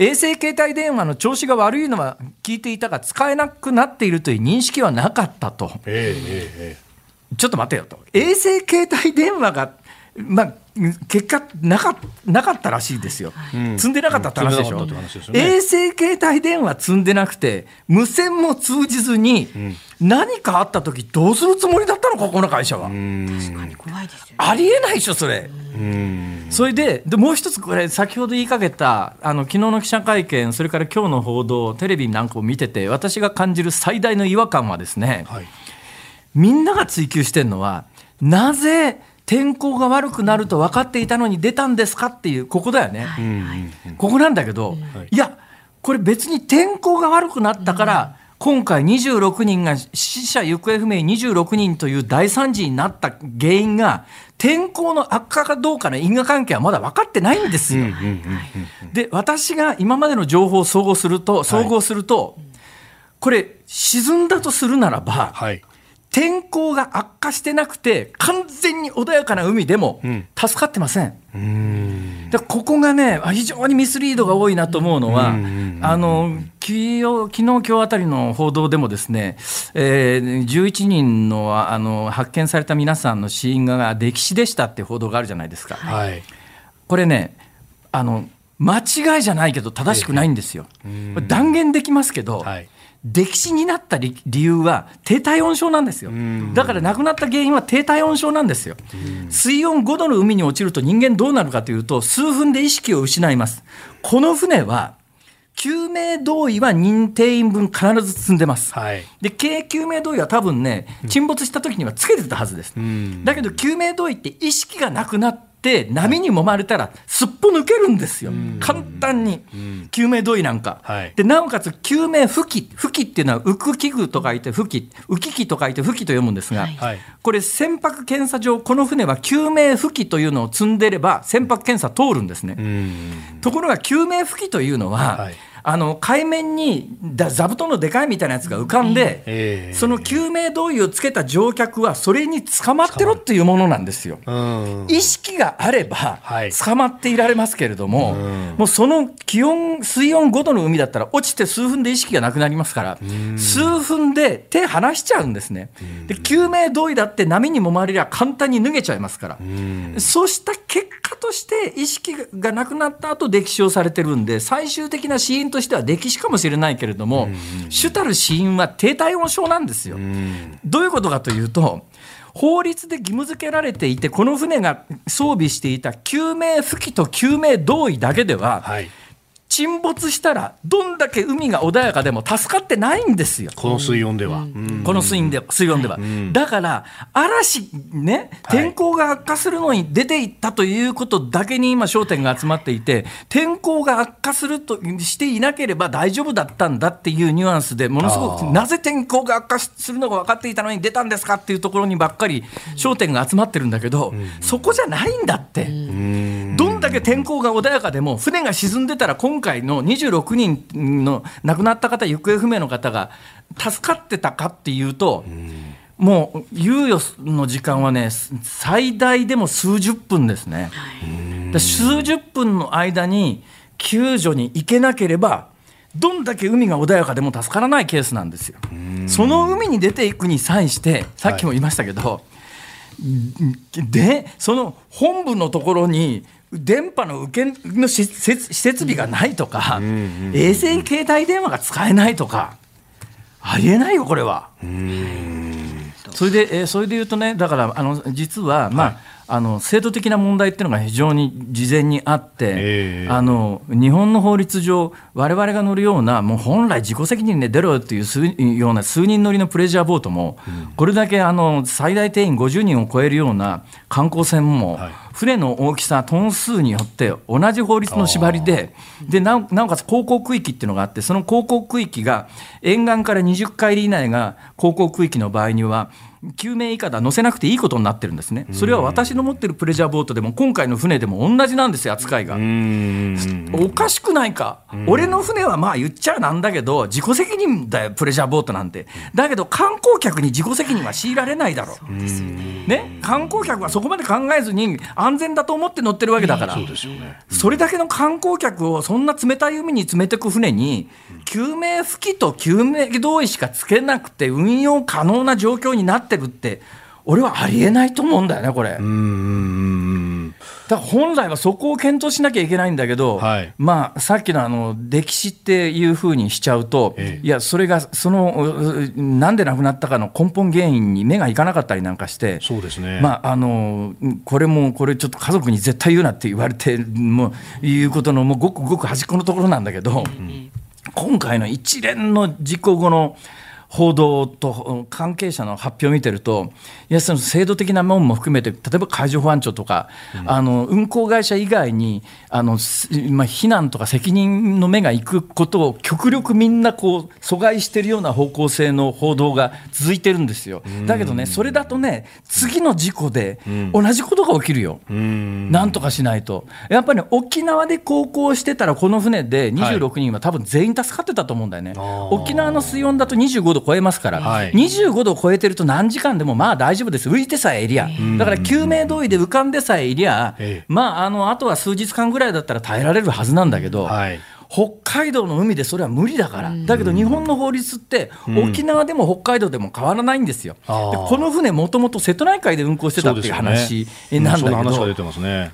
衛星携帯電話の調子が悪いのは聞いていたが、使えなくなっているという認識はなかったと。ええええちょっと待てよと。衛星携帯電話が、まあ、結果なかなかったらしいですよ、積んでなかったって話でしょ、積んでなかったって話ですよね。衛星携帯電話積んでなくて、無線も通じずに、何かあった時どうするつもりだったのか、この会社は。怖いですよね。ありえないでしょ、それ。それででもう一つこれ先ほど言いかけたあの昨日の記者会見それから今日の報道テレビなんかを見てて私が感じる最大の違和感はですね、はい。みんなが追求してるのはなぜ天候が悪くなると分かっていたのに出たんですかっていうここだよね、ここなんだけど、いやこれ別に天候が悪くなったから、今回26人が死者行方不明26人という大惨事になった原因が天候の悪化かどうかの因果関係はまだ分かってないんですよ。で私が今までの情報を総合すると総合すると、これ沈んだとするならば、はい。天候が悪化してなくて完全に穏やかな海でもん助かってません。だからここがねあ非常にミスリードが多いなと思うのは、あの昨日今日あたりの報道でもですね、えー、11人のあの発見された皆さんの死因が溺死でしたって報道があるじゃないですか。はい。これねあの間違いじゃないけど正しくないんですよ。断言できますけど、はい溺死になった理理由は低体温症なんですよ。だから亡くなった原因は低体温症なんですよ。水温5度の海に落ちると人間どうなるかというと数分で意識を失います。この船は救命胴衣は認定員分必ず積んでます。はい。で軽救命胴衣は多分ね沈没した時にはつけてたはずです、んだけど救命胴衣って意識がなくなって波に揉まれたらすっぽ抜けるんですよ、簡単に、救命胴衣なんか、はい。でなおかつ救命浮器。浮器っていうのは浮く器具と書いて浮器。浮き器と書いて浮器と読むんですが、はい。はい。これ船舶検査場この船は救命浮器というのを積んでれば船舶検査通るんですね、うん。ところが救命浮器というのは、はいあの海面にだ座布団のでかいみたいなやつが浮かんで、ええその救命胴衣をつけた乗客はそれに捕まってろっていうものなんですよ。うん。意識があればはい捕まっていられますけれども、うんもうその気温水温5度の海だったら落ちて数分で意識がなくなりますから、数分で手離しちゃうんですね。で救命胴衣だって波に揉まれりゃ簡単に脱げちゃいますから。うん。そうした結果として意識がなくなった後溺死をされてるんで最終的な死因としては溺死かもしれないけれども、主たる死因は低体温症なんですよ。どういうことかというと法律で義務付けられていてこの船が装備していた救命浮器と救命胴衣だけでは、はい。沈没したらどんだけ海が穏やかでも助かってないんですよ。この水温では。うん。この水温で水温では、ん。だから嵐ねはい。天候が悪化するのに出ていったということだけに今焦点が集まっていて天候が悪化するとしていなければ大丈夫だったんだっていうニュアンスでものすごくなぜ天候が悪化するのが分かっていたのに出たんですかっていうところにばっかり焦点が集まってるんだけど、そこじゃないんだって。どんだけ天候が穏やかでも船が沈んでたら今回の26人の亡くなった方行方不明の方が助かってたかっていうと、もう猶予の時間はね最大でも数十分ですね。で数十分の間に救助に行けなければどんだけ海が穏やかでも助からないケースなんですよ。その海に出ていくに際してさっきも言いましたけど、でその本部のところに電波の受けの施設備がないとか、衛星携帯電話が使えないとかありえないよこれは。それで、えーそれで言うとね、だから、あの実は、まあ、あの制度的な問題っていうのが非常に事前にあって、ええ。あの日本の法律上、我々が乗るような、もう本来、自己責任で出ろよっていう数ような数人乗りのプレジャーボートも、これだけあの最大定員50人を超えるような観光船も、はい。船の大きさ、トン数によって同じ法律の縛りで、でなおなおかつ航行区域っていうのがあって、その航行区域が沿岸から20海里以内が航行区域の場合には、救命以下では乗せなくていいことになってるんですね。それは私の持ってるプレジャーボートでも、今回の船でも同じなんですよ、扱いが。うん。おかしくないか、俺の船はまあ言っちゃなんだけど、自己責任だよ、プレジャーボートなんて。だけど、観光客に自己責任は強いられないだろう。ね、観光客はそこまで考えずに、安全だと思って乗ってるわけだから。それだけの観光客をそんな冷たい海に詰めてく船に、救命浮器と救命胴衣しかつけなくて運用可能な状況になってるって、俺はありえないと思うんだよね、これ。うんうん。だから本来はそこを検討しなきゃいけないんだけど、はいまあ、さっきのあの歴史っていうふうにしちゃうと、ええいや、それがそのううなんで亡くなったかの根本原因に目がいかなかったりなんかして、そうですね。まあ、あのこれもこれちょっと家族に絶対言うなって言われてもういうことのもうごくごく端っこのところなんだけど、今回の一連の事故後の報道と関係者の発表を見てると、いやその制度的なものも含めて、例えば海上保安庁とか、うん、あの運航会社以外にあの、まあ、避難とか責任の目がいくことを極力みんなこう阻害しているような方向性の報道が続いてるんですよ。だけどね、それだとね、次の事故で同じことが起きるよ、なんとかしないと。やっぱり、ね、沖縄で航行してたら、この船で26人は多分全員助かってたと思うんだよね。はい、沖縄の水温だと25度度超えますから、はい、25度超えてると何時間でもまあ大丈夫です、浮いてさえいりゃ、だから救命胴衣で浮かんでさえいりゃ、まあ、あのあとは数日間ぐらいだったら耐えられるはずなんだけど。はい北海道の海でそれは無理だから、だけど日本の法律って、沖縄でも北海道でも変わらないんですよ、でこの船、もともと瀬戸内海で運航してたっていう話なんだけど、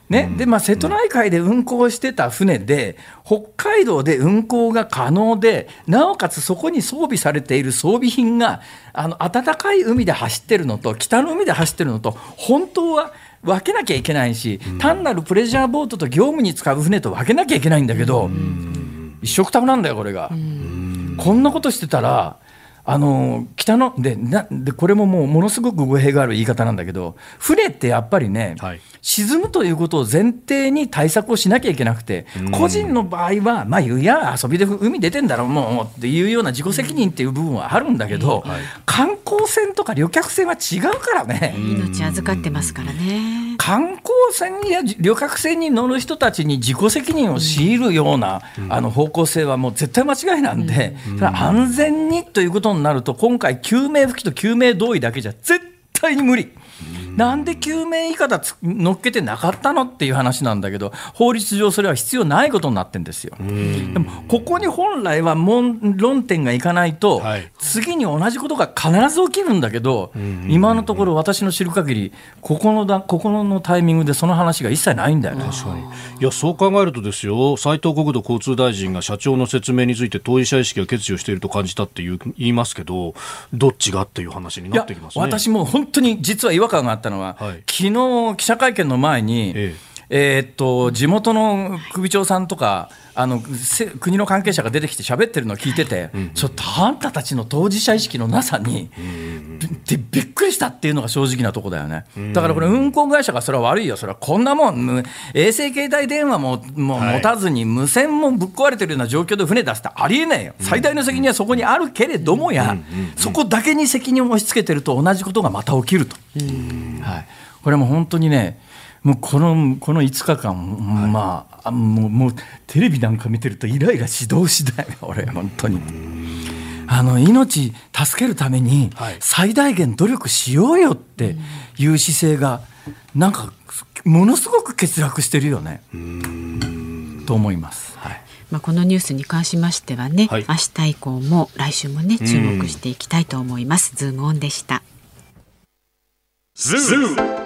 ね。でまあ、瀬戸内海で運航してた船で、北海道で運航が可能で、なおかつそこに装備されている装備品が、あの暖かい海で走ってるのと、北の海で走ってるのと、本当は分けなきゃいけないし、単なるプレジャーボートと業務に使う船と分けなきゃいけないんだけど。一緒くたなんだよこれが。こんなことしてたらあの北のでなでこれももうものすごく語弊がある言い方なんだけど船ってやっぱりね、はい、沈むということを前提に対策をしなきゃいけなくて、個人の場合は、まあ、いや遊びで海出てんだろうもうっていうような自己責任っていう部分はあるんだけど、はい、観光船とか旅客船は違うからね。命預かってますからね。観光船や旅客船に乗る人たちに自己責任を強いるような、あの方向性はもう絶対間違いなんで、安全にということになると、今回、救命浮きと救命胴衣だけじゃ絶対に無理。なんで救命いかだ乗っけてなかったのっていう話なんだけど、法律上それは必要ないことになってるんですよ。でも、ここに本来は論点がいかないと、はい、次に同じことが必ず起きるんだけど、今のところ私の知る限り、ここのだここのタイミングでその話が一切ないんだよね。確かに。いやそう考えるとですよ、斉藤国土交通大臣が社長の説明について当事者意識を欠如していると感じたっていう言いますけど、どっちがっていう話になってきます、ね、私も本当に実は違和感があったのは、はい、昨日記者会見の前に、えええー、っと地元の首長さんとかあの国の関係者が出てきて喋ってるのを聞いてて、うん、ちょっとあんたたちの当事者意識のなさに、うん、びびっくりしたっていうのが正直なとこだよね、だからこれ運航会社がそれは悪いよ。それはこんなもん。衛星携帯電話ももう持たずに無線もぶっ壊れてるような状況で船出すってありえないよ、最大の責任はそこにあるけれどもや、そこだけに責任を押し付けてると同じことがまた起きると。はい。これも本当にねもうこのこの5日間、はい、まあもうもうテレビなんか見てるとイライラし動しだよ 俺本当に。あの命助けるために最大限努力しようよっていう姿勢がなんかものすごく欠落してるよねと思います。はいまあ、このニュースに関しましてはね、はい、明日以降も来週もね注目していきたいと思います。ズームオンでした。ズーム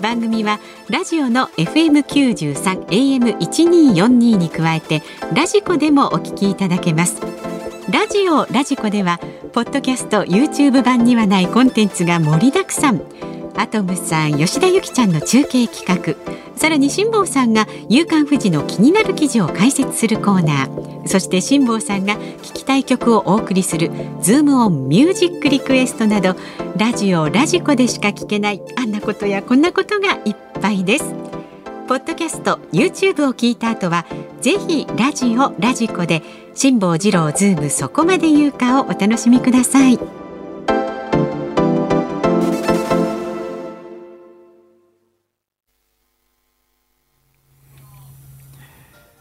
番組はラジオの FM93 AM1242 に加えてラジコでもお聞きいただけます。ラジオラジコではポッドキャスト YouTube 版にはないコンテンツが盛りだくさん。アトムさん吉田由紀ちゃんの中継企画。さらに辛坊さんが「夕刊富士」の気になる記事を解説するコーナーそして辛坊さんが聞きたい曲をお送りする「ズームオンミュージックリクエスト」などラジオラジコでしか聞けないあんなことやこんなことがいっぱいです。ポッドキャスト YouTube を聞いた後はぜひラジオラジコで辛坊治郎ズームそこまで言うかをお楽しみください。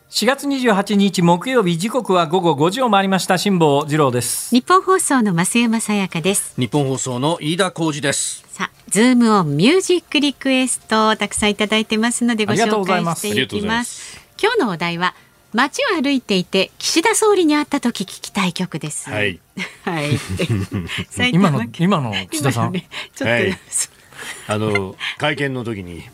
4月28日木曜日時刻は午後5時を回りました。辛坊治郎です。日本放送の増山さやかです。日本放送の飯田浩二です。さあズームオンミュージックリクエストたくさんいただいてますのでご紹介していきます。今日のお題は街を歩いていて岸田総理に会った時聞きたい曲です。はい。はい。今の今の岸田さん、ね、ちょっと、はい。あの会見の時にえ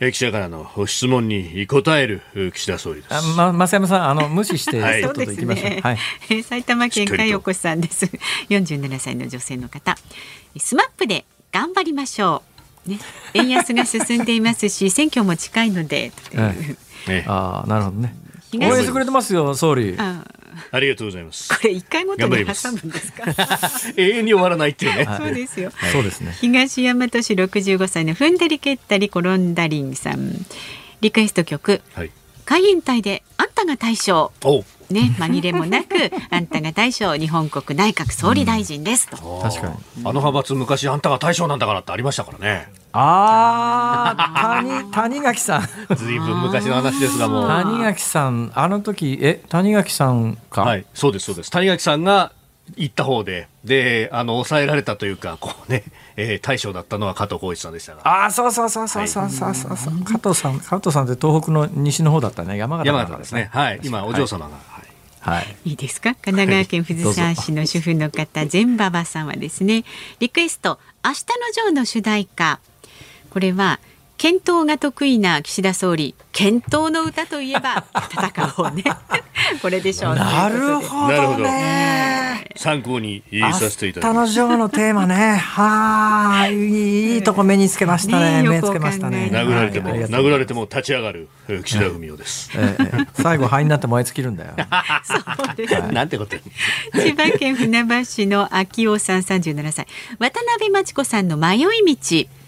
記者からの質問に答える岸田総理です。あ、ま、増山さん、あの 無視して、はいとっとと行きましょう。ねはい。埼玉県海おこさんです。47歳の女性の方。スマップで頑張りましょう。ね、円安が進んでいますし、選挙も近いので。はいね、ああ、なるほどね。応東援してくれてますよ、総理。あありがとうございます。これ一回ごとに挟むんですか？永遠に終わらないっていうね。そうですよ。そうですね。東大和市65歳の踏んだり蹴ったり転んだりんさん。リクエスト曲はい。海援隊であんたが大将。おうね、紛れもなく、あんたが大将、日本国内閣総理大臣ですと。確かに。あの派閥昔あんたが大将なんだからってありましたからね。ああ、谷、谷垣さん。ずいぶん昔の話ですがもう。谷垣さん、あの時、え、谷垣さんか？はい、そうです、そうです。谷垣さんが行った方で、で、あの、抑えられたというか、こうね、えー、大将だったのは加藤浩一さんでしたが。あそうそうそうそうそうそうそう、はい、加藤さん、加藤さんって東北の西の方だったね、山形、ね。山形ですね。はい、今、お嬢様が。はいはい、いいですか？神奈川県藤沢市の主婦の方、全馬場さんはですねリクエスト「明日のジョー」の主題歌これは、検討が得意な岸田総理、検討の歌といえば、戦おうね。これでしょう。なるほどね。参考にさせていただき明日のます。ジョーのテーマね。はあ、いいいいとこ目につけましたね。ねえ目つけましたね。殴られても、はい殴られても立ち上がるえー岸田文雄です。ええええ最後灰になって燃え尽きるんだよ。そうですなんてこと千葉県船橋市の秋尾さん37歳渡辺真知子さんの迷い道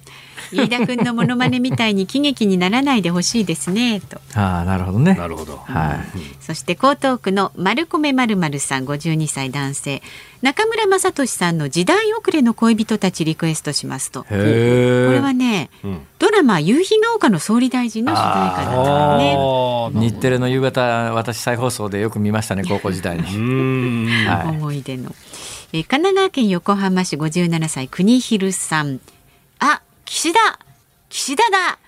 飯田君のモノマネみたいに喜劇にならないでほしいですねとああ、なるほどね。なるほど。はい。そして江東区の丸米まるまるさん52歳男性中村雅俊さんの時代遅れの恋人たちリクエストしますとこへえ。れはねうんドラマ夕日が丘の総理大臣の主題歌だったのね日テレの夕方、私再放送でよく見ましたね、高校時代に。はい。思い出の、えー神奈川県横浜市57歳国広さんあ岸田岸田だ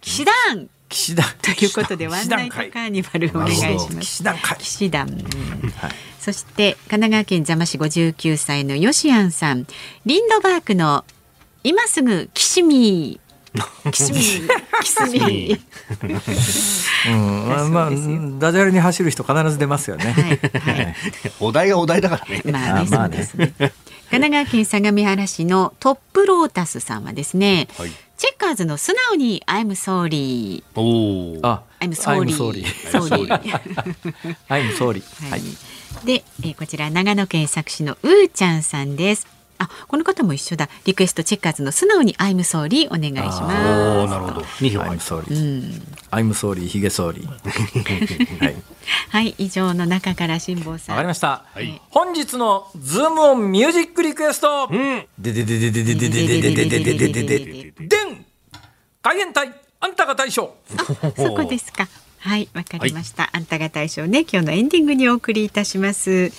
岸田岸田。ということでワンナイトカーニバルお願いします。岸田会。岸田、うんはい。そして神奈川県座間市59歳のヨシアンさん。リンドバークの今すぐキシミーキシミーキスミーうん、まあ、まあ、ダジャレに走る人必ず出ますよね。はいはい。お題がお題だからね。まあね、あまあね。そうですね。神奈川県相模原市のトップロータスさんはですね、はい。チェッカーズの素直に I'm sorry。おお。あ、I'm sorry. sorry. sorry. I'm sorry. ははいい。で、えーこちら長野県佐久市のうーちゃんさんです。あ、この方も一緒だ。リクエストチェッカーズの素直に I'm sorry お願いしおまお、なるほど。二票入 I'm った。sorry. す。うん。I'm sorry. ひげ sorry. はい。はい、以上の中から辛坊さん。わかりました。はい本日のズームオンミュージックリクエスト。うん。でででででででででででででででででん。海援隊あんたが大将。そこですか。はい、わかりました。あんたが大将ね、今日のエンディングにお送りいたします。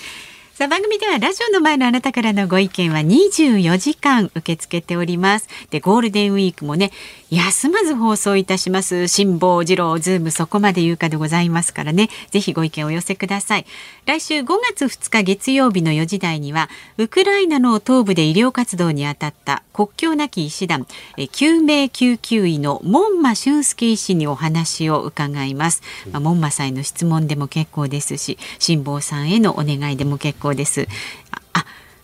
さあ番組ではラジオの前のあなたからのご意見は24時間受け付けております。でゴールデンウィークもね休まず放送いたします辛坊治郎ズームそこまで言うかでございますからねぜひご意見をお寄せください。来週5月2日月曜日の4時台にはウクライナの東部で医療活動に当たった国境なき医師団救命救急医の門馬俊介医師にお話を伺います。まあ、門馬さんへの質問でも結構ですし辛坊さんへのお願いでも結構です。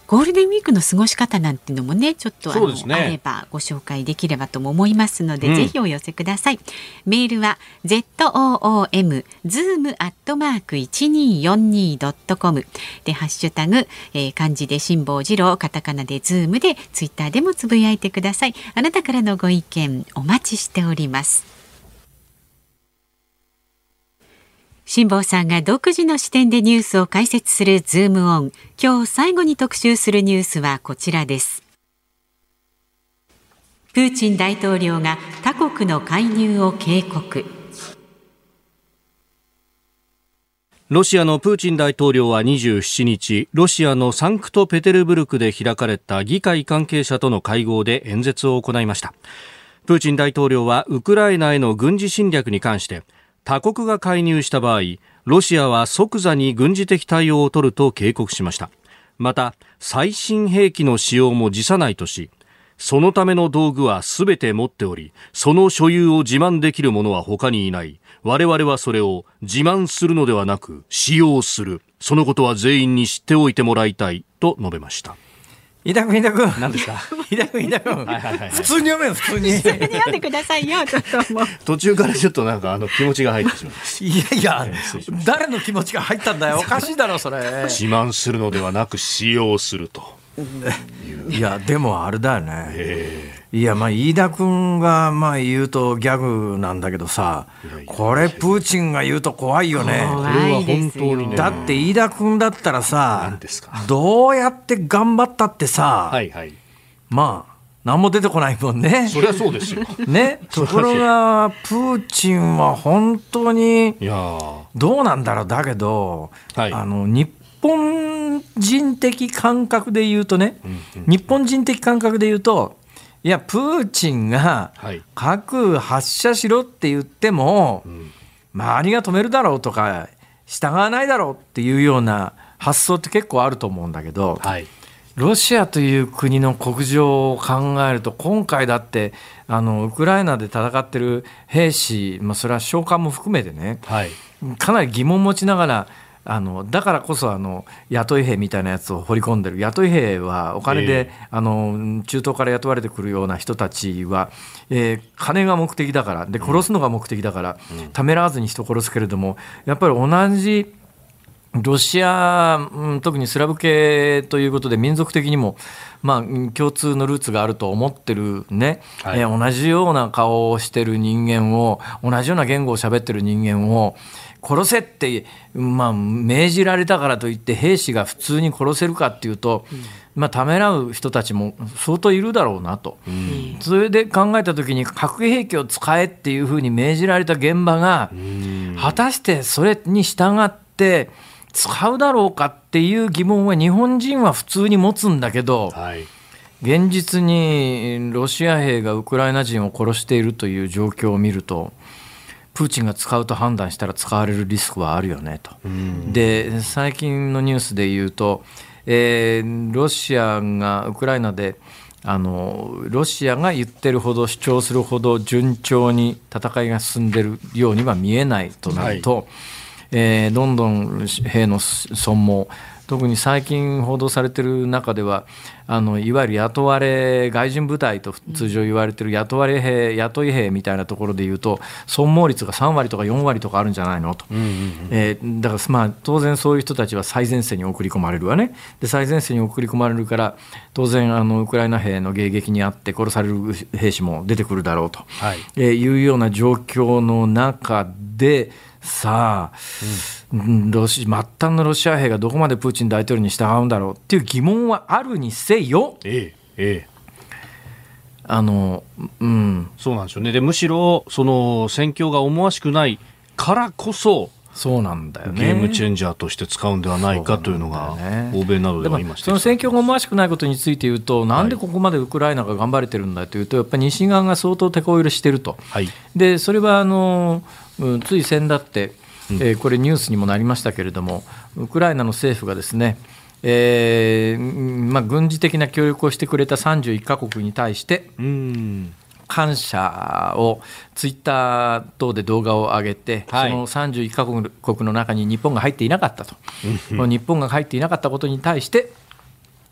ゴールデンウィークの過ごし方なんていうのもねちょっとあの、ねあればご紹介できればとも思いますので、うんぜひお寄せください。メールは z o o m zoom アットマーク一二四二ドットコムでハッシュタグ、えー漢字で辛坊治郎カタカナでズームでツイッターでもつぶやいてください。あなたからのご意見お待ちしております。辛坊さんが独自の視点でニュースを解説するズームオン。今日最後に特集するニュースはこちらです。プーチン大統領が他国の介入を警告。ロシアのプーチン大統領は27日、ロシアのサンクトペテルブルクで開かれた議会関係者との会合で演説を行いました。プーチン大統領はウクライナへの軍事侵略に関して、他国が介入した場合、ロシアは即座に軍事的対応を取ると警告しました。また、最新兵器の使用も辞さないとし、そのための道具はすべて持っており、その所有を自慢できる者は他にいない。我々はそれを自慢するのではなく、使用する。そのことは全員に知っておいてもらいたい。と述べました。飯田君飯田君。何ですか？飯田君飯田君。はいはいはい普通に読めよ普通に。読んでくださいよちょっともう。途中からちょっとなんかあの気持ちが入ってしまい。いやいや誰の気持ちが入ったんだよ。おかしいだろそれ。自慢するのではなく使用すると。いやでもあれだよね。いやまあ飯田君がまあ言うとギャグなんだけどさこれプーチンが言うと怖いよね。怖いですよ。にだって飯田君だったらさどうやって頑張ったってさ、はいはい。まあ何も出てこないもんね。そりゃそうですよ。ね、ところがプーチンは本当にいやー。どうなんだろう。だけど、はい。あの日本人的感覚で言うとね、日本人的感覚で言うといやプーチンがはい核発射しろって言っても、周りが止めるだろうとか従わないだろうっていうような発想って結構あると思うんだけど、はい。ロシアという国の国情を考えると今回だってあのウクライナで戦ってる兵士、まあ、それは召喚も含めてねはい。かなり疑問を持ちながらあのだからこそあの雇い兵みたいなやつを掘り込んでる。雇い兵はお金で、えあの中東から雇われてくるような人たちは、えー金が目的だから。で殺すのが目的だから、ためらわずに人を殺すけれどもやっぱり同じロシア、うん特にスラブ系ということで民族的にも、まあ、うん共通のルーツがあると思ってるね、はい。えー同じような顔をしてる人間を同じような言語を喋ってる人間を殺せって、まあ、命じられたからといって兵士が普通に殺せるかっていうと、まあ、ためらう人たちも相当いるだろうなと。それで考えた時に核兵器を使えっていうふうに命じられた現場が果たしてそれに従って使うだろうかっていう疑問は日本人は普通に持つんだけどはい。現実にロシア兵がウクライナ人を殺しているという状況を見るとプーチンが使うと判断したら使われるリスクはあるよねと。で最近のニュースで言うと、えーロシアがウクライナであのロシアが言ってるほど主張するほど順調に戦いが進んでるようには見えないとなると、えーどんどん兵の損耗特に最近報道されている中ではあのいわゆる雇われ外人部隊と通常言われている雇われ兵雇い兵みたいなところでいうと損耗率が3割とか4割とかあるんじゃないのと、えーだから、まあ、当然そういう人たちは最前線に送り込まれるわね。で最前線に送り込まれるから当然あのウクライナ兵の迎撃にあって殺される兵士も出てくるだろうと、はい。えーいうような状況の中でさあ、うんロシ末端のロシア兵がどこまでプーチン大統領に従うんだろうっていう疑問はあるにせよええ。ええ。あの、うん、そうなんですよね。で、むしろ、その、戦況が思わしくないからこそ、そうなんだよね。ゲームチェンジャーとして使うんではないかというのがね欧米などでは今その戦況が思わしくないことについて言うと、なんでここまでウクライナが頑張れてるんだというと、やっぱり西側が相当手こ入れしてると、はいでそれはあの、うんつい先だって、えーこれ、ニュースにもなりましたけれども、ウクライナの政府がですね、えーうんまあ、軍事的な協力をしてくれた31カ国に対して、うん。感謝をツイッター等で動画を上げて、はい。その31カ国の中に日本が入っていなかったと、日本が入っていなかったことに対して、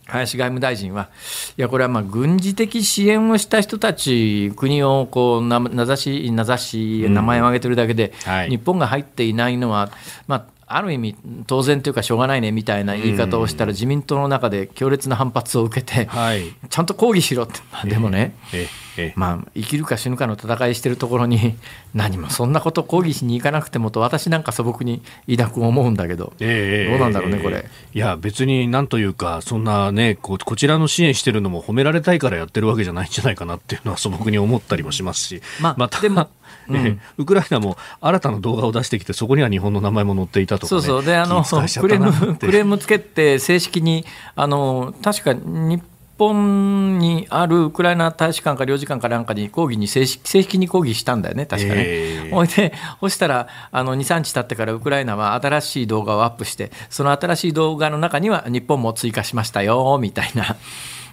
林外務大臣は、いや、これはまあ軍事的支援をした人たち、国をこうな名指し、名指し、名前を挙げてるだけで、はい。日本が入っていないのは、まあ、ある意味、当然というか、しょうがないねみたいな言い方をしたら、自民党の中で強烈な反発を受けて、はい。ちゃんと抗議しろって、まあでもね。ええ。まあ、生きるか死ぬかの戦いしてるところに 何もそんなこと抗議しに行かなくてもと私なんか素朴に飯田君思うんだけど、ええどうなんだろうねええこれ。いや別になんというかそんなねここちらの支援してるのも褒められたいからやってるわけじゃないんじゃないかなっていうのは素朴に思ったりもしますし、まあたでもええ ウクライナも新たな動画を出してきてそこには日本の名前も載っていたとか、ね、そうそうであのクレームクレームつけて正式にあの確か日本にあるウクライナ大使館か領事館かなんかに抗議に正式正式に抗議したんだよね確かね。ええほいで そしたらあの23日経ってからウクライナは新しい動画をアップしてその新しい動画の中には日本も追加しましたよみたいな。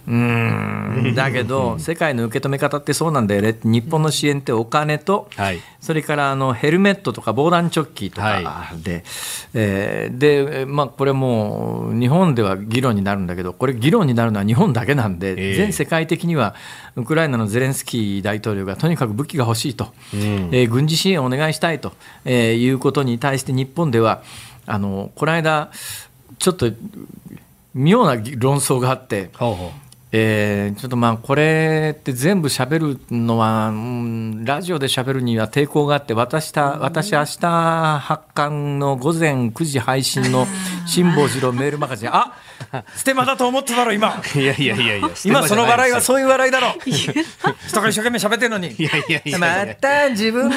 うーん。だけど世界の受け止め方ってそうなんだよね。日本の支援ってお金と、はい。それからあのヘルメットとか防弾チョッキとかで、えーでまあ、これもう日本では議論になるんだけどこれ議論になるのは日本だけなんで、ええ。全世界的にはウクライナのゼレンスキー大統領がとにかく武器が欲しいと、えー軍事支援をお願いしたいと、えーいうことに対して日本ではあのこの間ちょっと妙な論争があって。ほうほうえーちょっとまあこれって全部喋るのは、うんラジオで喋るには抵抗があって私た私明日発刊の午前9時配信の 辛坊治郎メールマガジン。あステマだと思った だろ 今。いやいやいやいや今その笑いはうそういう笑いだろ。人が一生懸命喋ってるのに。いやいやいやまた自分の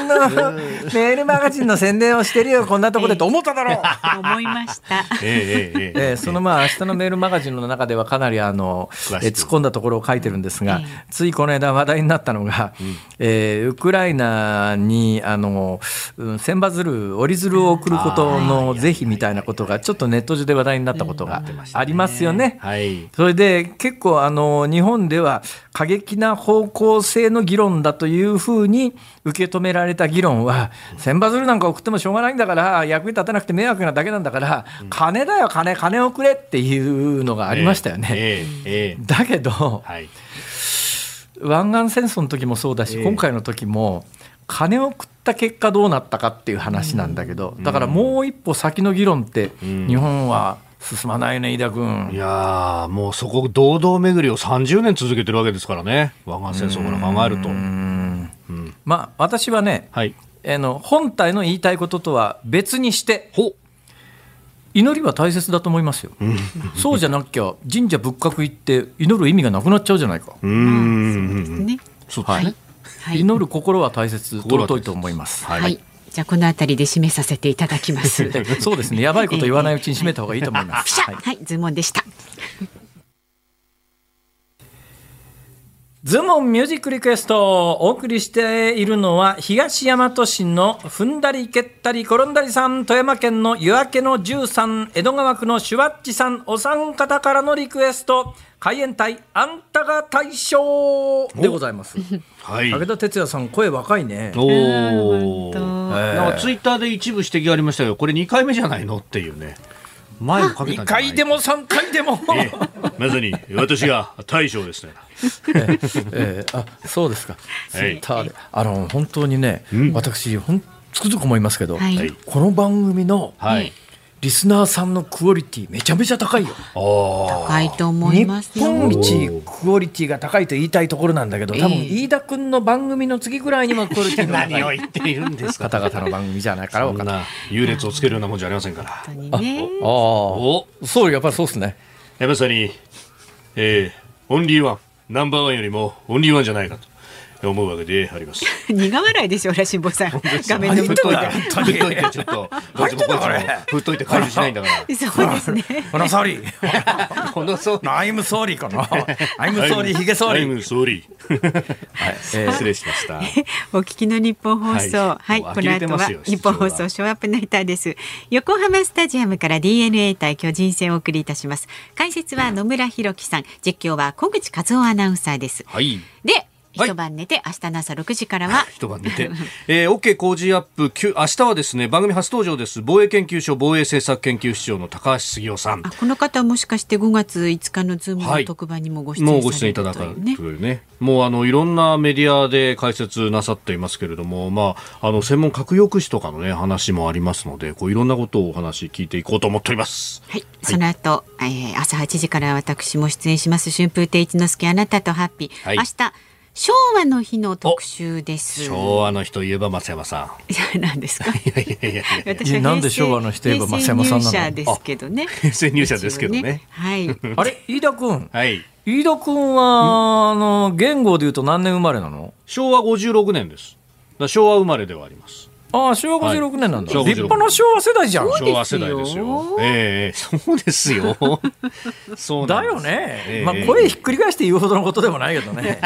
メールマガジンの宣伝をしてるよこんなとこでと思っただろ。思いました。ええそのまあ明日のメールマガジンの中ではかなりあの、えー突っ込んだところを書いてるんですが、えついこの間話題になったのが、えーウクライナにあのうん千羽鶴折り鶴を送ることの是非みたいなことがちょっとネット上で話題になったことがありますよね。はい。それで結構あの日本では過激な方向性の議論だというふうに受け止められた議論は千羽鶴なんか送ってもしょうがないんだから役に立たなくて迷惑なだけなんだから金だよ金金をくれっていうのがありましたよね。ええええ。だけどはい。湾岸戦争の時もそうだし、ええ。今回の時も金を食った結果どうなったかっていう話なんだけど、だからもう一歩先の議論ってん。日本は進まないね飯田君。いやーもうそこ堂々巡りを30年続けてるわけですからね。湾岸戦争から考えると。うんまあ私はね、はいあの本体の言いたいこととは別にしてほ祈りは大切だと思いますよ。そうじゃなきゃ神社仏閣行って祈る意味がなくなっちゃうじゃないか。うーんね。そうはいはい。祈る心は大切、尊いと思います。はいはい。じゃあこのあたりで締めさせていただきます。で そうですね。やばいこと言わないうちに締めた方がいいと思います。はいはい、ズーモンでした。ズモンミュージックリクエストをお送りしているのは東大和市の踏んだり蹴ったり転んだりさん富山県の夜明けの13江戸川区のシュワッチさんお三方からのリクエスト海援隊あんたが大将でございます。はい。武田鉄矢さん声若いねおおなんかツイッターで一部指摘がありましたけどこれ2回目じゃないのっていうね前もかけた2んじゃない？回でも3回でも、ええ。まさに私が大将ですね。えーあそうですか、はい。あの本当にね、私ほんつくづく思いますけど、はいはい。この番組のはいリスナーさんのクオリティめちゃめちゃ高いよ。高いと思い日ますよ。本一クオリティが高いと言いたいところなんだけど多分ええ飯田君の番組の次ぐらいにもクオリティの何を高い。言っているんですか方々の番組じゃないから分かんな。優劣をつけるようなもんじゃありませんから。本当にね。あおあそうやっぱりそうですね。えまさに、えーオンリーワン、ナンバーワンよりもオンリーワンじゃないかと思うわけであります。苦笑いでしょ、らしんぼさん。画面の振 っといてで。振っといてちょっとどっちもこっちも振っといて回収しないんだからそうですね。この総理、このそうアイム総理かな。アイム総理ひげ総理。アイム総理。はいえー失礼しました お聞きの日本放送。ははいこの後は日本放送ショーアップナイターです。横浜スタジアムから DNA 対巨人戦をお送りいたします。解説は野村弘樹さん、実況は小口和夫アナウンサーです。はいで、はい一晩寝て明日の朝6時からは。一晩寝て、えー、OK 工事アップ。きゅ明日はですね番組初登場です。防衛研究所防衛政策研究室長の高橋杉雄さん。あこの方はもしかして5月5日のズームはい。の特番にもご出演もうご出演いただくというね。もうあのいろんなメディアで解説なさっていますけれども、まあ、あの専門核抑止とかの、ね、話もありますのでこういろんなことをお話聞いていこうと思っております。はい、その後、えー朝8時から私も出演します春風亭一之輔あなたとハッピー、はい。明日昭和の日の特集です。昭和の日といえば松山さいやなんですか？ん。いやいやいやいや私はなんで昭和の日といえば増山さんなの？平成入社ですけどね。平成入社ですけどね。はい。あれ飯田君。はい。飯田君は、あの言語で言うと何年生まれなの？昭和56年です。昭和生まれではあります。ああ昭和56年なんだ、はい。立派な昭和世代じゃん。昭和世代ですよ。ええそうですよ。そうだよね、ええ。まあ声ひっくり返して言うほどのことでもないけどね。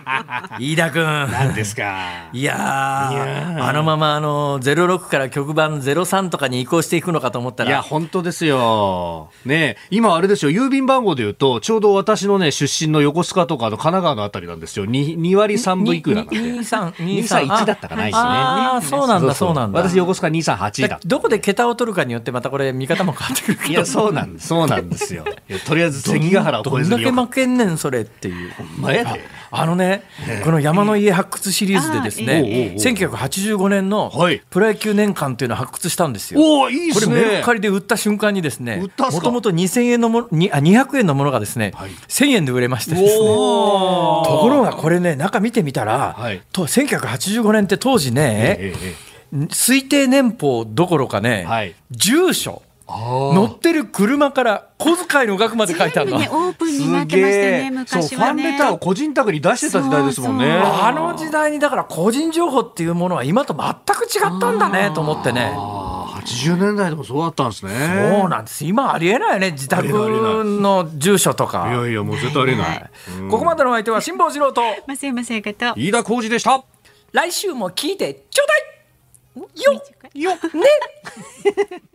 飯田君。なんですか。いやーあのままあの06から局番03とかに移行していくのかと思ったいや、ら本当ですよ。ね今あれですよ、郵便番号で言うと、ちょうど私のね、出身の横須賀とかの神奈川のあたりなんですよ。2, 2割3分いくらなんで。231だったかないしね。ああそうなんだそうなんだ私横須賀238だ。どこで桁を取るかによってまたこれ見方も変わってくるけどいや、そうなんです。そうなんですよ。とりあえず関ヶ原をどんだけ超えずによかっ負けんねんそれっていうた。前で。あのね、この山の家発掘シリーズでですあね、ええ1985年のはいプロ野球年間っていうのを発掘したんですよ。これメルね。カリで売った瞬間にですねもともと2000円のものにあ200円のものがですね、はい1000円で売れましてですねおところがこれね中見てみたら、はいと1985年って当時ね、ええええ推定年俸どころかね、はい住所あ乗ってる車から小遣いの額まで書いてあるの。全部ねオープンになってましたねそう、昔はねファンレターを個人宅に出してた時代ですもんね。そうそうあの時代にだから個人情報っていうものは今と全く違ったんだねと思ってね。ああ、80年代でもそうだったんですね。そうなんです。今ありえないよね。自宅の住所とか。いやいや、もう絶対ありえない。ここまでのお相手は辛坊治郎と、と飯田浩二でした。来週も聞いてちょうだいよよね。